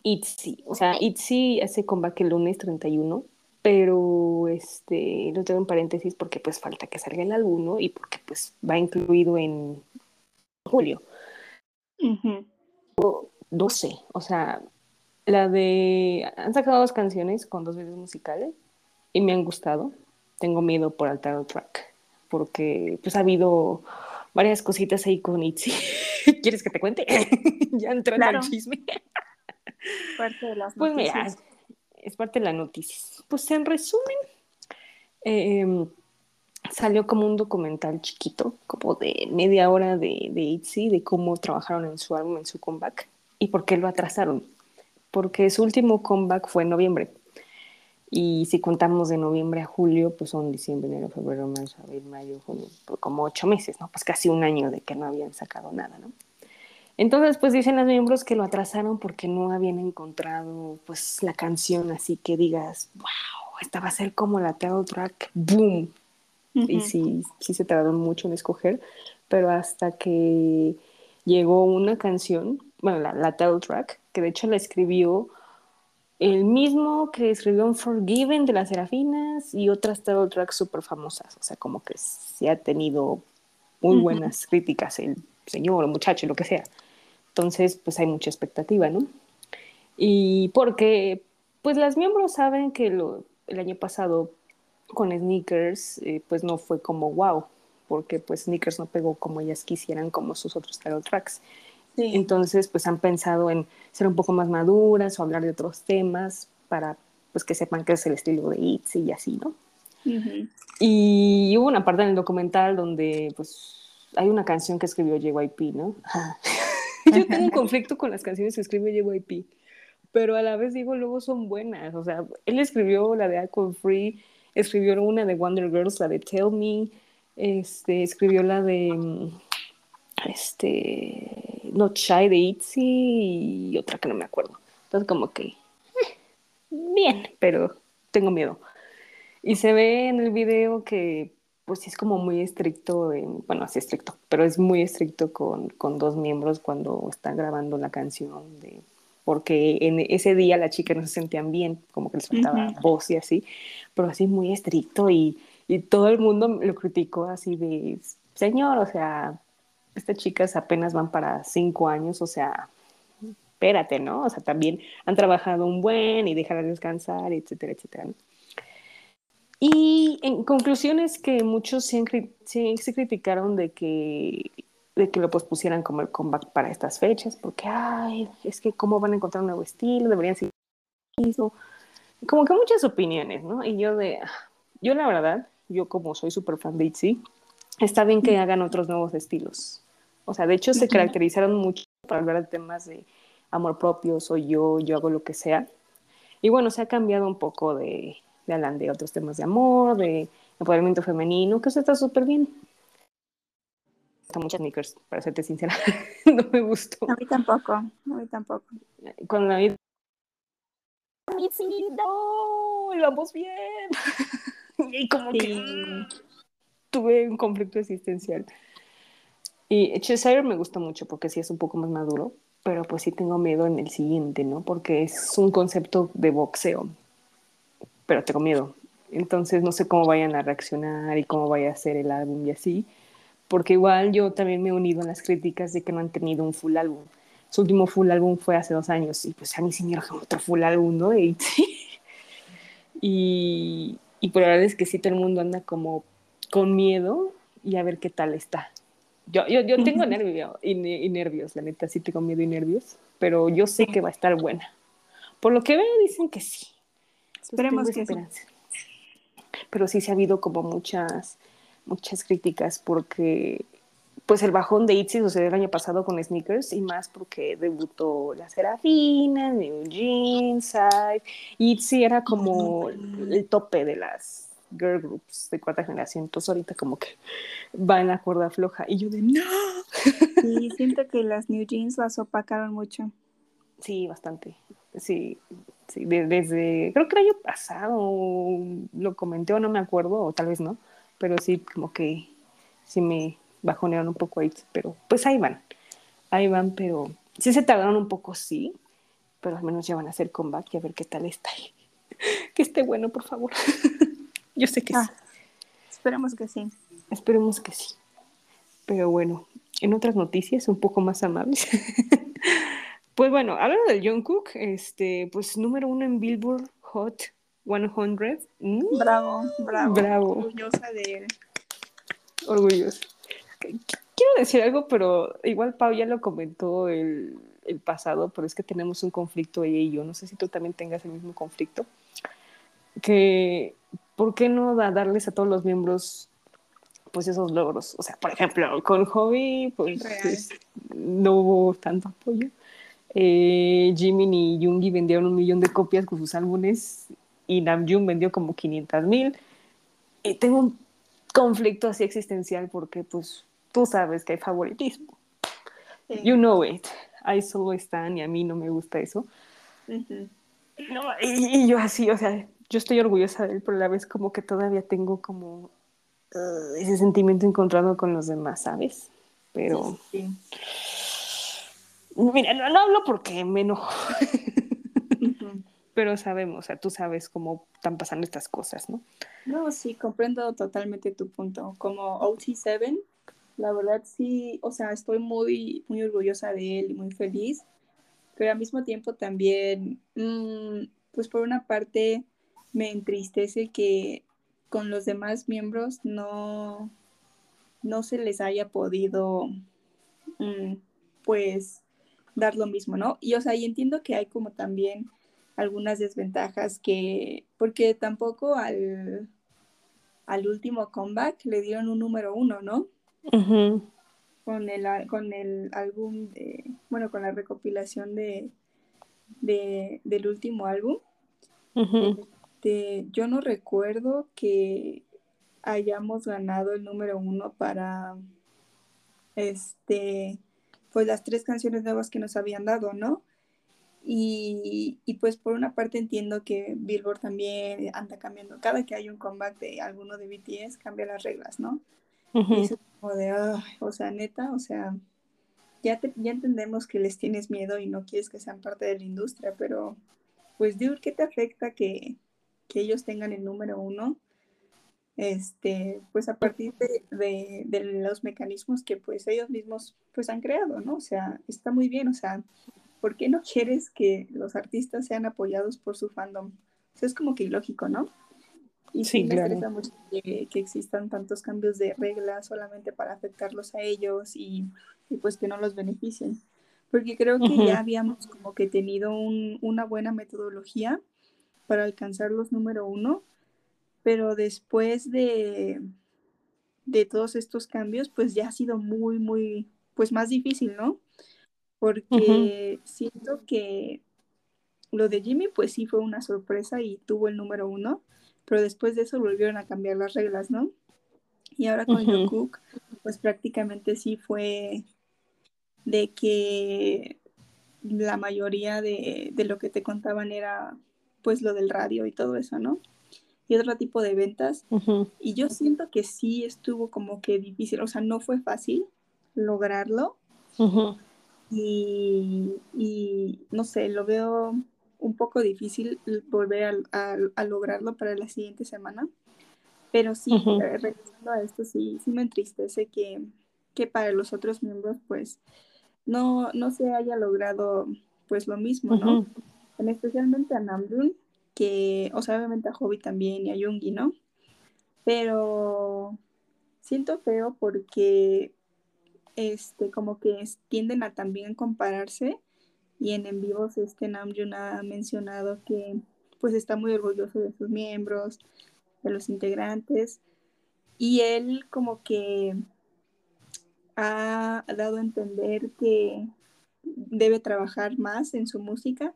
ITZY. O sea, ITZY hace comeback el lunes 31, pero este, lo tengo en paréntesis porque pues falta que salga el álbum, ¿no? Y porque pues va incluido en julio. Ujú. 12, o sea, la de... Han sacado dos canciones con dos videos musicales y me han gustado. Tengo miedo por el title track porque pues ha habido varias cositas ahí con Itzy. ¿Quieres que te cuente? ya entrando Claro. al chisme. Parte de las Pues mira, noticias. es parte de la noticia. Pues en resumen, eh, salió como un documental chiquito, como de media hora de, de ITZY, de cómo trabajaron en su álbum, en su comeback, y por qué lo atrasaron. Porque su último comeback fue en noviembre. Y si contamos de noviembre a julio, pues son diciembre, enero, febrero, marzo, abril, mayo, junio, pues como ocho meses, ¿no? Pues casi un año de que no habían sacado nada, ¿no? Entonces, pues dicen los miembros que lo atrasaron porque no habían encontrado, pues, la canción así que digas, wow, esta va a ser como la title track, boom. Y sí, sí se tardaron mucho en escoger, pero hasta que llegó una canción, bueno, la, la title track, que de hecho la escribió el mismo que escribió Unforgiven de las Serafinas y otras title tracks súper famosas, o sea, como que sí ha tenido muy buenas críticas el señor o muchacho, lo que sea. Entonces, pues hay mucha expectativa, ¿no? Y porque, pues las miembros saben que lo, el año pasado con Sneakers, eh, pues no fue como wow, porque pues Sneakers no pegó como ellas quisieran, como sus otros title tracks. Sí. Entonces, pues han pensado en ser un poco más maduras o hablar de otros temas para pues que sepan que es el estilo de ITZY y así, ¿no? Ujú. Y hubo una parte en el documental donde pues hay una canción que escribió JYP, ¿no? Yo tengo un conflicto con las canciones que escribe JYP, pero a la vez digo, luego son buenas. O sea, él escribió la de Aqua Free, escribió una de Wonder Girls, la de Tell Me, este, escribió la de mm, este, Not Shy de ITZY y otra que no me acuerdo. Entonces como que, eh, bien, pero tengo miedo. Y se ve en el video que pues sí es como muy estricto, en- bueno, así estricto, pero es muy estricto con, con dos miembros cuando están grabando la canción, de, porque en ese día la chica no se sentían bien, como que les faltaba voz y así, pero así muy estricto y, y todo el mundo lo criticó así de, señor, o sea, estas chicas apenas van para cinco años, o sea, espérate, ¿no? O sea, también han trabajado un buen y dejar descansar, etcétera, etcétera. ¿no? Y en conclusión es que muchos se, se- se criticaron de que de que lo pospusieran como el comeback para estas fechas, porque, ay, es que cómo van a encontrar un nuevo estilo, deberían seguir mismo. Como que muchas opiniones, ¿no? Y yo de, yo la verdad, yo como soy súper fan de ITZY, está bien que hagan otros nuevos estilos. O sea, de hecho se caracterizaron mucho para hablar de temas de amor propio, soy yo, yo hago lo que sea. Y bueno, se ha cambiado un poco de, de hablar de otros temas de amor, de empoderamiento femenino, que eso está súper bien. Está muchas sneakers, para serte sincera. no me gustó. A mí tampoco, a mí tampoco. Con la vida. No, vamos bien. y como Sí. que tuve un conflicto existencial. Y Cheshire me gusta mucho porque sí es un poco más maduro, pero pues sí tengo miedo en el siguiente, ¿no? Porque es un concepto de boxeo, pero tengo miedo. Entonces no sé cómo vayan a reaccionar y cómo vaya a ser el álbum y así, porque igual yo también me he unido a las críticas de que no han tenido un full álbum. Su último full álbum fue hace dos años y pues a mí sí me urge otro full álbum, ¿no? Y, y, y por la verdad es que sí todo el mundo anda como con miedo y a ver qué tal está. Yo, yo, yo tengo nervio y, y nervios, la neta, sí tengo miedo y nervios, pero yo sé que va a estar buena. Por lo que veo, dicen que sí. Esperemos que esperanza. Pero sí se ha habido como muchas, muchas críticas porque pues el bajón de ITZY sucedió el año pasado con Sneakers y más porque debutó La Serafina, New Jeans. ITZY era como el tope de las girl groups de cuarta generación. Entonces ahorita como que va en la cuerda floja y yo de no. Sí, siento que las New Jeans las opacaron mucho. Sí, bastante. Sí, sí, de- desde, creo que el año pasado lo comenté o no me acuerdo, o tal vez no, pero sí, como que sí me bajonearon un poco ahí, pero pues ahí van, ahí van, pero sí se tardaron un poco, sí, pero al menos ya van a hacer comeback y a ver qué tal está ahí. Que esté bueno, por favor. Yo sé que Ah, sí, esperemos que sí. esperemos que sí. Pero bueno, en otras noticias un poco más amables. Pues bueno, hablando del Jungkook, este, pues número uno en Billboard Hot 100. Mm, Bravo, bravo. Bravo. Orgullosa de él. orgulloso. Quiero decir algo, pero igual Pau ya lo comentó el, el pasado, pero es que tenemos un conflicto ella y yo. No sé si tú también tengas el mismo conflicto. Que, ¿por qué no da- darles a todos los miembros pues esos logros? O sea, por ejemplo, con Hobby, pues es- no hubo tanto apoyo. Eh, Jimin y Yoongi vendieron un millón de copias con sus álbumes y Namjoon vendió como 500 mil. Y tengo un conflicto así existencial porque pues tú sabes que hay favoritismo. Sí. You know it. I solo están y a mí no me gusta eso. Ujú. No, y, y yo así, o sea, yo estoy orgullosa de él, pero a la vez como que todavía tengo como uh, ese sentimiento encontrado con los demás, ¿sabes? Pero, Sí. Mira, no, no hablo porque me enojo, pero sabemos, o sea, tú sabes cómo están pasando estas cosas, ¿no? No, sí, comprendo totalmente tu punto. Como OT7, la verdad sí, o sea, estoy muy, muy orgullosa de él y muy feliz, pero al mismo tiempo también, mm, pues por una parte me entristece que con los demás miembros no, no se les haya podido, mm, pues, dar lo mismo, ¿no? Y o sea, y entiendo que hay como también algunas desventajas que, porque tampoco al, al último comeback le dieron un número uno, ¿no? Ujú, Con el, con el álbum, de, bueno, con la recopilación de, de- del último álbum. Este, yo no recuerdo que hayamos ganado el número uno para este, pues las tres canciones nuevas que nos habían dado, ¿no? Y, y pues por una parte entiendo que Billboard también anda cambiando. Cada que hay un comeback de alguno de BTS, cambia las reglas, ¿no? Y Ujú. eso es como de, "Ay", o sea, neta, o sea, ya, te- ya entendemos que les tienes miedo y no quieres que sean parte de la industria, pero pues, dude, ¿qué te afecta que, que ellos tengan el número uno? Este, pues a partir de, de- de los mecanismos que pues ellos mismos pues han creado, ¿no? O sea, está muy bien, o sea, ¿por qué no quieres que los artistas sean apoyados por su fandom? O sea, es como que ilógico, ¿no? Y Sí, sí, me claro. mucho que, que existan tantos cambios de reglas solamente para afectarlos a ellos y, y pues que no los beneficien. Porque creo que Ujú. ya habíamos como que tenido un- una buena metodología para alcanzar los número uno, pero después de, de todos estos cambios, pues ya ha sido muy, muy, pues más difícil, ¿no? Porque siento que lo de Jimmy, pues sí fue una sorpresa y tuvo el número uno, pero después de eso volvieron a cambiar las reglas, ¿no? Y ahora con Ujú. Jungkook, pues prácticamente sí fue de que la mayoría de, de lo que te contaban era pues lo del radio y todo eso, ¿no? Y otro tipo de ventas. Y yo siento que sí estuvo como que difícil, o sea, no fue fácil lograrlo y, y, no sé, lo veo un poco difícil volver a, a- a lograrlo para la siguiente semana. Pero sí, eh, regresando a esto, sí, sí me entristece que, que para los otros miembros, pues, no, no se haya logrado, pues, lo mismo, ¿no? En especialmente a Namjoon, que, o sea, obviamente a Hobby también y a Yoongi, ¿no? Pero siento feo porque, este, como que tienden a también compararse y en en vivos este Namjoon ha mencionado que, pues, está muy orgulloso de sus miembros, de los integrantes y él como que ha dado a entender que debe trabajar más en su música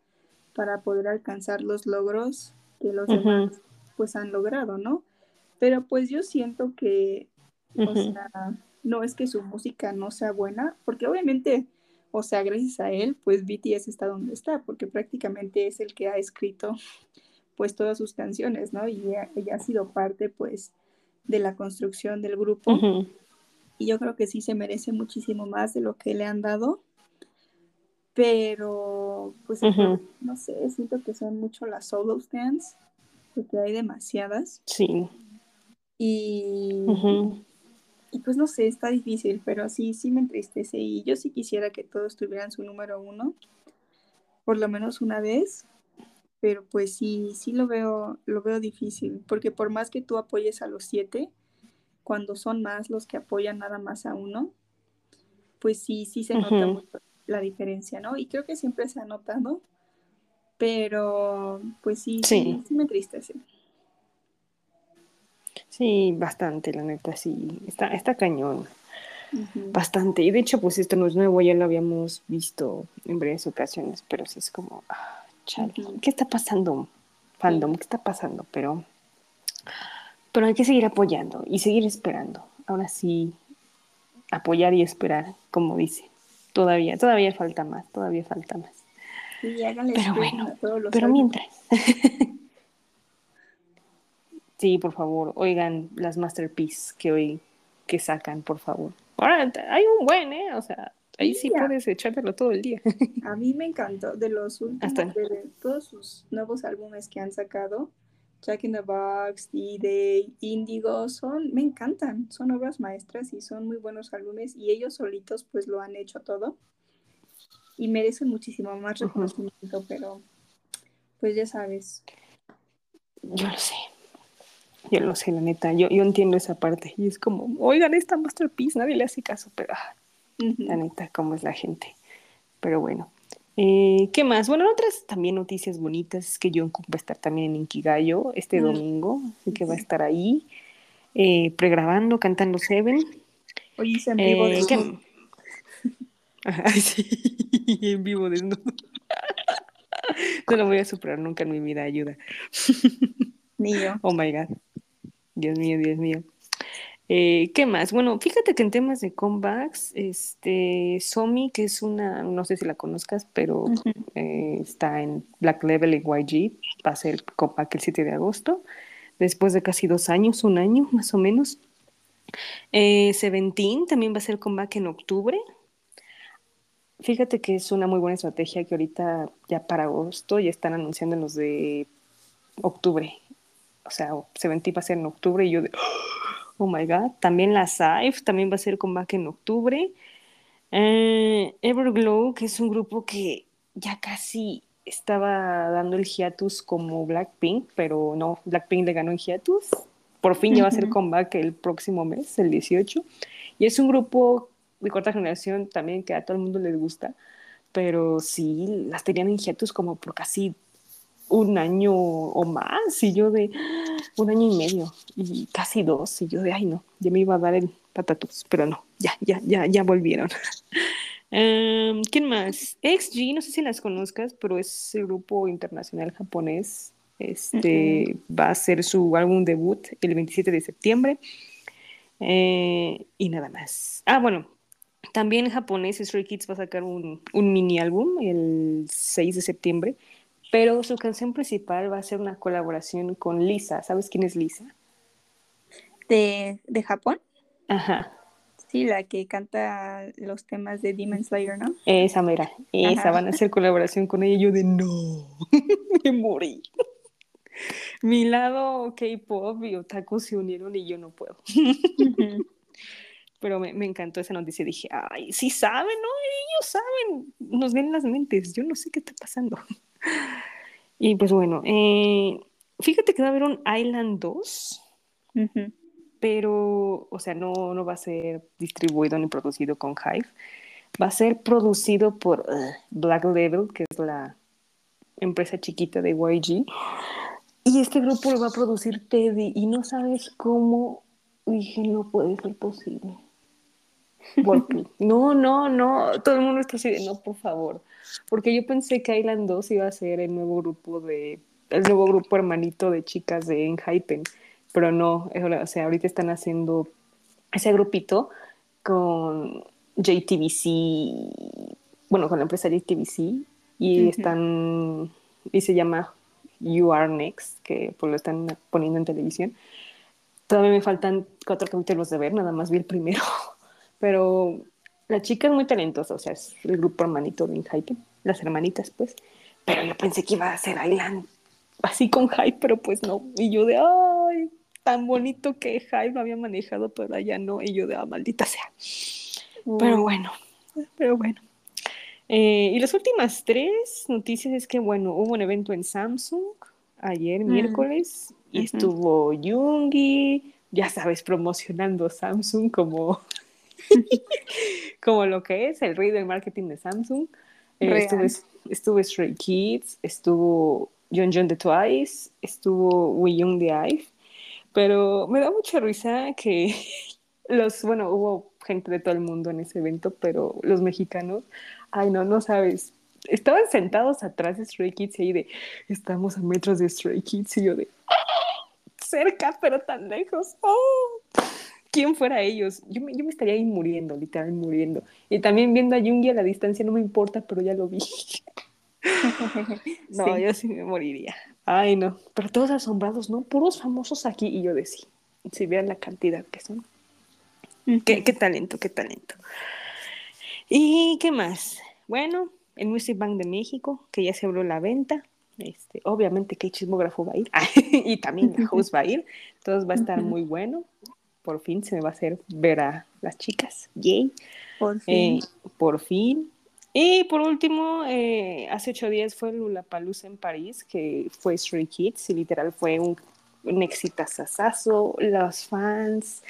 para poder alcanzar los logros que los demás pues han logrado, ¿no? Pero pues yo siento que, o Ujú. sea, no es que su música no sea buena, porque obviamente, o sea, gracias a él, pues BTS está donde está, porque prácticamente es el que ha escrito pues todas sus canciones, ¿no? Y y ha sido parte pues de la construcción del grupo y yo creo que sí se merece muchísimo más de lo que le han dado, pero pues no sé, siento que son mucho las solo stands, porque hay demasiadas. Sí. y, y pues no sé, está difícil, pero sí, sí me entristece y yo sí quisiera que todos tuvieran su número uno, por lo menos una vez, pero pues sí, sí lo veo, lo veo difícil, porque por más que tú apoyes a los siete, cuando son más los que apoyan nada más a uno, pues sí, sí se nota mucho la diferencia, ¿no? Y creo que siempre se ha notado, pero pues sí, sí, Sí. sí me entristece. Sí, bastante, la neta, sí. Está, está cañón. Bastante. Y de hecho, pues esto no es nuevo, ya lo habíamos visto en varias ocasiones, pero sí es como, ah, chale. ¿qué está pasando? Fandom, ¿qué está pasando? Pero, pero hay que seguir apoyando y seguir esperando. Ahora sí, apoyar y esperar, como dice. Todavía, todavía falta más, todavía falta más. Pero bueno, pero mientras. sí, por favor, oigan las masterpieces que hoy que sacan, por favor. Ahora hay un buen, ¿eh? O sea, ahí sí puedes echártelo todo el día. A mí me encantó de los últimos, Hasta- de todos sus nuevos álbumes que han sacado, Jack in the Box, D-Day, Indigo, son, me encantan, son obras maestras y son muy buenos álbumes y ellos solitos pues lo han hecho todo y merecen muchísimo más reconocimiento, pero pues ya sabes. Yo lo sé. Yo lo sé, la neta. Yo, yo entiendo esa parte. Y es como, oigan, esta masterpiece, nadie le hace caso, pero ah, Ujú. la neta, cómo es la gente. Pero bueno. Eh, ¿Qué más? Bueno, otras también noticias bonitas es que Jungkook va a estar también en Inkigayo este Mm. domingo, así que va a estar ahí eh, pregrabando, cantando Seven. Hoy hice en vivo Eh, de ¿qué- Ajá, sí, en vivo desnudo. No lo voy a superar nunca en mi vida, ayuda. mío. Oh my god. Dios mío, Dios mío. Eh, ¿Qué más? Bueno, fíjate que en temas de comebacks, este, Somi, que es una, no sé si la conozcas, pero eh, está en Black Level y YG, va a ser el comeback el 7 de agosto, después de casi dos años, un año más o menos. Eh, Seventeen también va a ser comeback en octubre. Fíjate que es una muy buena estrategia que ahorita ya para agosto ya están anunciando en los de octubre. O sea, Seventeen va a ser en octubre y yo de, oh my god. También la Saif también va a ser comeback en octubre. Eh, Everglow, que es un grupo que ya casi estaba dando el hiatus como Blackpink, pero no, Blackpink le ganó en hiatus. Por fin ya va a Ujú. comeback el próximo mes, el 18. Y es un grupo de cuarta generación también que a todo el mundo les gusta, pero sí, las tenían en hiatus como por casi un año o más, y yo de un año y medio, y casi dos, y yo de, ay no, ya me iba a dar el patatús, pero no, ya, ya, ya, ya volvieron. Em, ¿Quién más? XG, no sé si las conozcas, pero es el grupo internacional japonés. Este va a hacer su álbum debut el 27 de septiembre. Eh, y nada más. Ah, bueno, también en japonés Stray Kids va a sacar un, un mini álbum el 6 de septiembre, pero su canción principal va a ser una colaboración con Lisa. ¿Sabes quién es Lisa? De, de Japón. Ajá, Sí, la que canta los temas de Demon Slayer, ¿no? esa mera, esa Ajá. van a hacer colaboración con ella. y Yo de no, me morí. Mi lado K-pop y otaku se unieron y yo no puedo. Pero me, me encantó esa noticia. Dije, ay, sí saben, ¿no? Ellos saben, nos ven las mentes. Yo no sé qué está pasando. Y pues bueno, eh, fíjate que va a haber un Island 2, Ujú. pero, o sea, no, no va a ser distribuido ni producido con Hive. Va a ser producido por uh, Black Label, que es la empresa chiquita de YG. Y este grupo lo va a producir Teddy. Y no sabes cómo dije, no puede ser posible. No, no, no, todo el mundo está así de, no, por favor. Porque yo pensé que Island 2 iba a ser el nuevo grupo de, el nuevo grupo hermanito de chicas de Enhypen, pero no, es o sea, ahorita están haciendo ese grupito con JTBC, bueno, con la empresa JTBC, y Ujú. están, y se llama You Are Next, que pues lo están poniendo en televisión. Todavía me faltan cuatro capítulos de ver, nada más vi el primero. Pero la chica es muy talentosa, o sea, es el grupo hermanito de Hype, las hermanitas, pues. Pero yo pensé que iba a ser Island así con Hype, pero pues no. Y yo de, ay, tan bonito que Hype lo había manejado, pero allá no. Y yo de, ah, maldita sea. Pero bueno, pero bueno. Eh, y las últimas tres noticias es que, bueno, hubo un evento en Samsung ayer, Mm. miércoles, y estuvo Yungi, ya sabes, promocionando Samsung como, como lo que es, el rey del marketing de Samsung. Eh, estuvo, estuvo Stray Kids, estuvo John John de Twice, estuvo Wee Young de IVE, pero me da mucha risa que los, bueno, hubo gente de todo el mundo en ese evento, pero los mexicanos, ay no, no sabes, estaban sentados atrás de Stray Kids y ahí de, estamos a metros de Stray Kids y yo de, cerca, pero tan lejos. ¡Oh! ¿Quién fuera ellos? Yo me, yo me estaría ahí muriendo, literal muriendo. Y también viendo a Jungi a la distancia no me importa, pero ya lo vi. No, Sí. yo sí me moriría. Ay, no. Pero todos asombrados, ¿no? Puros famosos aquí. Y yo decía, si vean la cantidad que son. Qué, qué talento, qué talento. ¿Y qué más? Bueno, el Music Bank de México, que ya se abrió la venta. Este, obviamente que el chismógrafo va a ir. y también la host va a ir. Entonces va a estar muy bueno. Por fin se me va a hacer ver a las chicas. Yay. Por fin. Eh, por fin. Y por último, eh, hace ocho días fue Lollapalooza en París, que fue Stray Kids, y literal fue un, un exitazazazo. Los fans,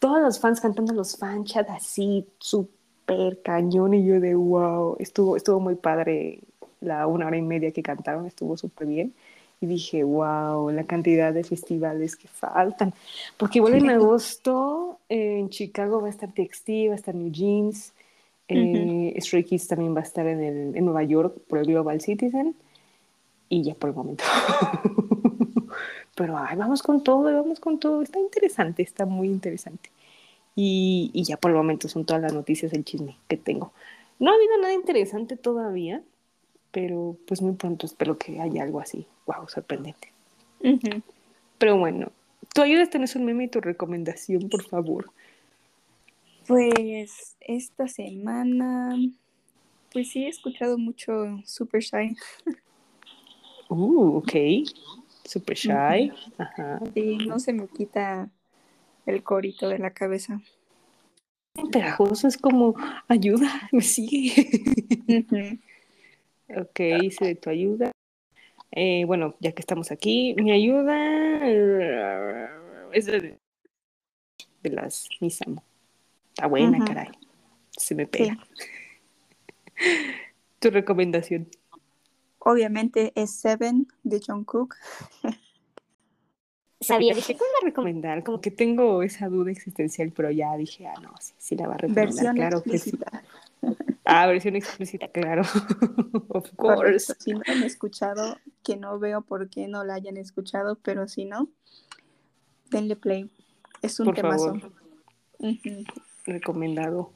todos los fans cantando los fan chat así, súper cañón, y yo de wow, estuvo, estuvo muy padre la una hora y media que cantaron, estuvo súper bien. Y dije, wow, la cantidad de festivales que faltan. Porque igual en agosto eh, en Chicago va a estar TXT, va a estar New Jeans, eh, Stray Kids también va a estar en, el, en Nueva York por el Global Citizen. Y ya por el momento. Pero ay, vamos con todo, vamos con todo. Está interesante, está muy interesante. Y, y ya por el momento son todas las noticias del chisme que tengo. No ha habido nada interesante todavía, pero pues muy pronto espero que haya algo así. Wow, sorprendente. Pero bueno, tú ayudas, tenés un meme y tu recomendación, por favor. Pues esta semana, pues sí he escuchado mucho Super Shy. Uh, ok. Super shy. Ajá. Y no se me quita el corito de la cabeza. Pegajoso es como, ayuda, me sigue. Ujú. Ok, hice de tu ayuda. Eh, bueno, ya que estamos aquí, mi ayuda es de, de las Misamo. Está buena, Ujú. caray. Se me pega. Tu recomendación. Obviamente es Seven de Jungkook. Sabía, dije, ¿cuál va a recomendar? Como que tengo esa duda existencial, pero ya dije, ah, no, sí, sí la va a recomendar. Versión claro que sí. Ah, versión explícita, claro. of course. Correcto. Si no han escuchado, que no veo por qué no la hayan escuchado, pero si no, denle play. Es un Por temazo. favor. Recomendado.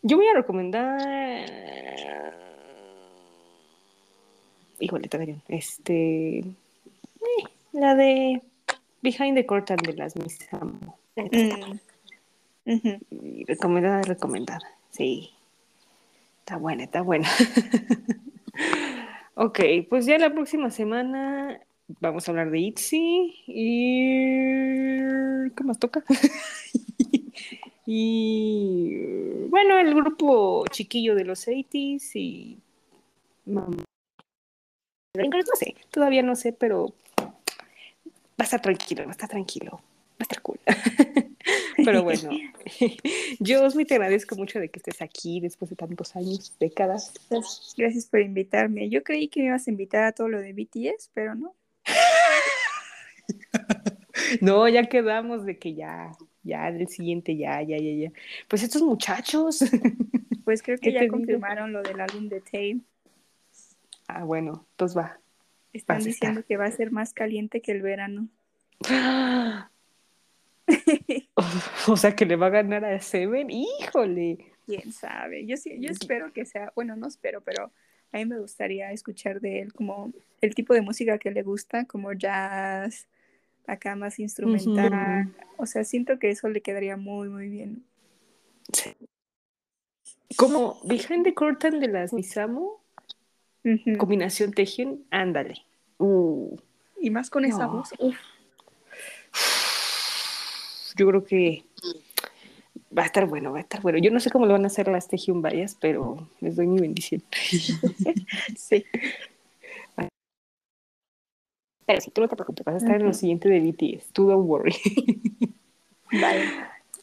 Yo voy a recomendar. Híjole, no. Este. eh, la de Behind the Curtain de las Misamo. Mm. Ujú. Y Recomendada, recomendada. Sí. Está buena, está buena. ok, pues ya la próxima semana vamos a hablar de ITZY y... ¿Qué más toca? y... Bueno, el grupo chiquillo de los 80s y... No sé, todavía no sé, pero va a estar tranquilo, va a estar tranquilo, va a estar cool. Pero bueno, yo Osmi te agradezco mucho de que estés aquí después de tantos años, décadas. Gracias, gracias por invitarme. Yo creí que me ibas a invitar a todo lo de BTS, pero no. No, ya quedamos de que ya, ya, del siguiente, ya, ya, ya, ya. Pues estos muchachos. Pues creo ¿Qué que ya te digo? confirmaron lo del álbum de Tame. Ah, bueno, entonces va. Están Vas diciendo que va a ser más caliente que el verano. O sea que le va a ganar a Seven. Híjole. Quién sabe. Yo sí, yo espero que sea, bueno, no espero, pero a mí me gustaría escuchar de él como el tipo de música que le gusta, como jazz, acá más instrumental. O sea, siento que eso le quedaría muy, muy bien. Como Behind the Curtain de las Misamo, Ujú. combinación Tejion, ándale. Uh, Y más con esa voz. Uf. yo creo que va a estar bueno, va a estar bueno. Yo no sé cómo lo van a hacer las Bayas, pero les doy mi bendición. Sí. Pero si tú no te preocupes, vas a estar en lo siguiente de BTS. Tú don't worry. Vale.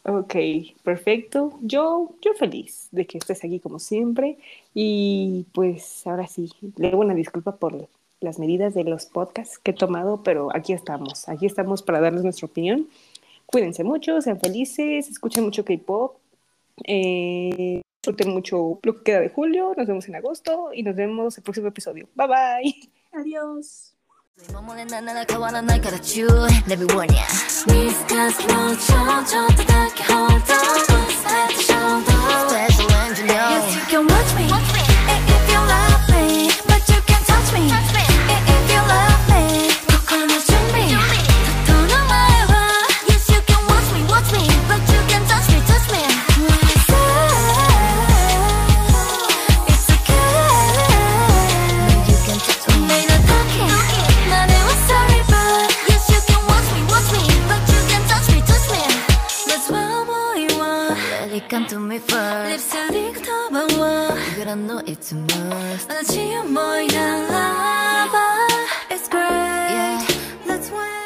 Ok, perfecto. Yo, yo feliz de que estés aquí como siempre. Y pues ahora sí, le doy una disculpa por las medidas de los podcasts que he tomado, pero aquí estamos. Aquí estamos para darles nuestra opinión cuídense mucho, sean felices, escuchen mucho K-pop, eh, disfruten mucho lo que queda de julio, nos vemos en agosto y nos vemos el próximo episodio. Bye bye. Adiós. come to me first 립스틱 더 방워 그런 너 it's a must. 나 지금 뭐야 love, It's great. Yeah. Let's win.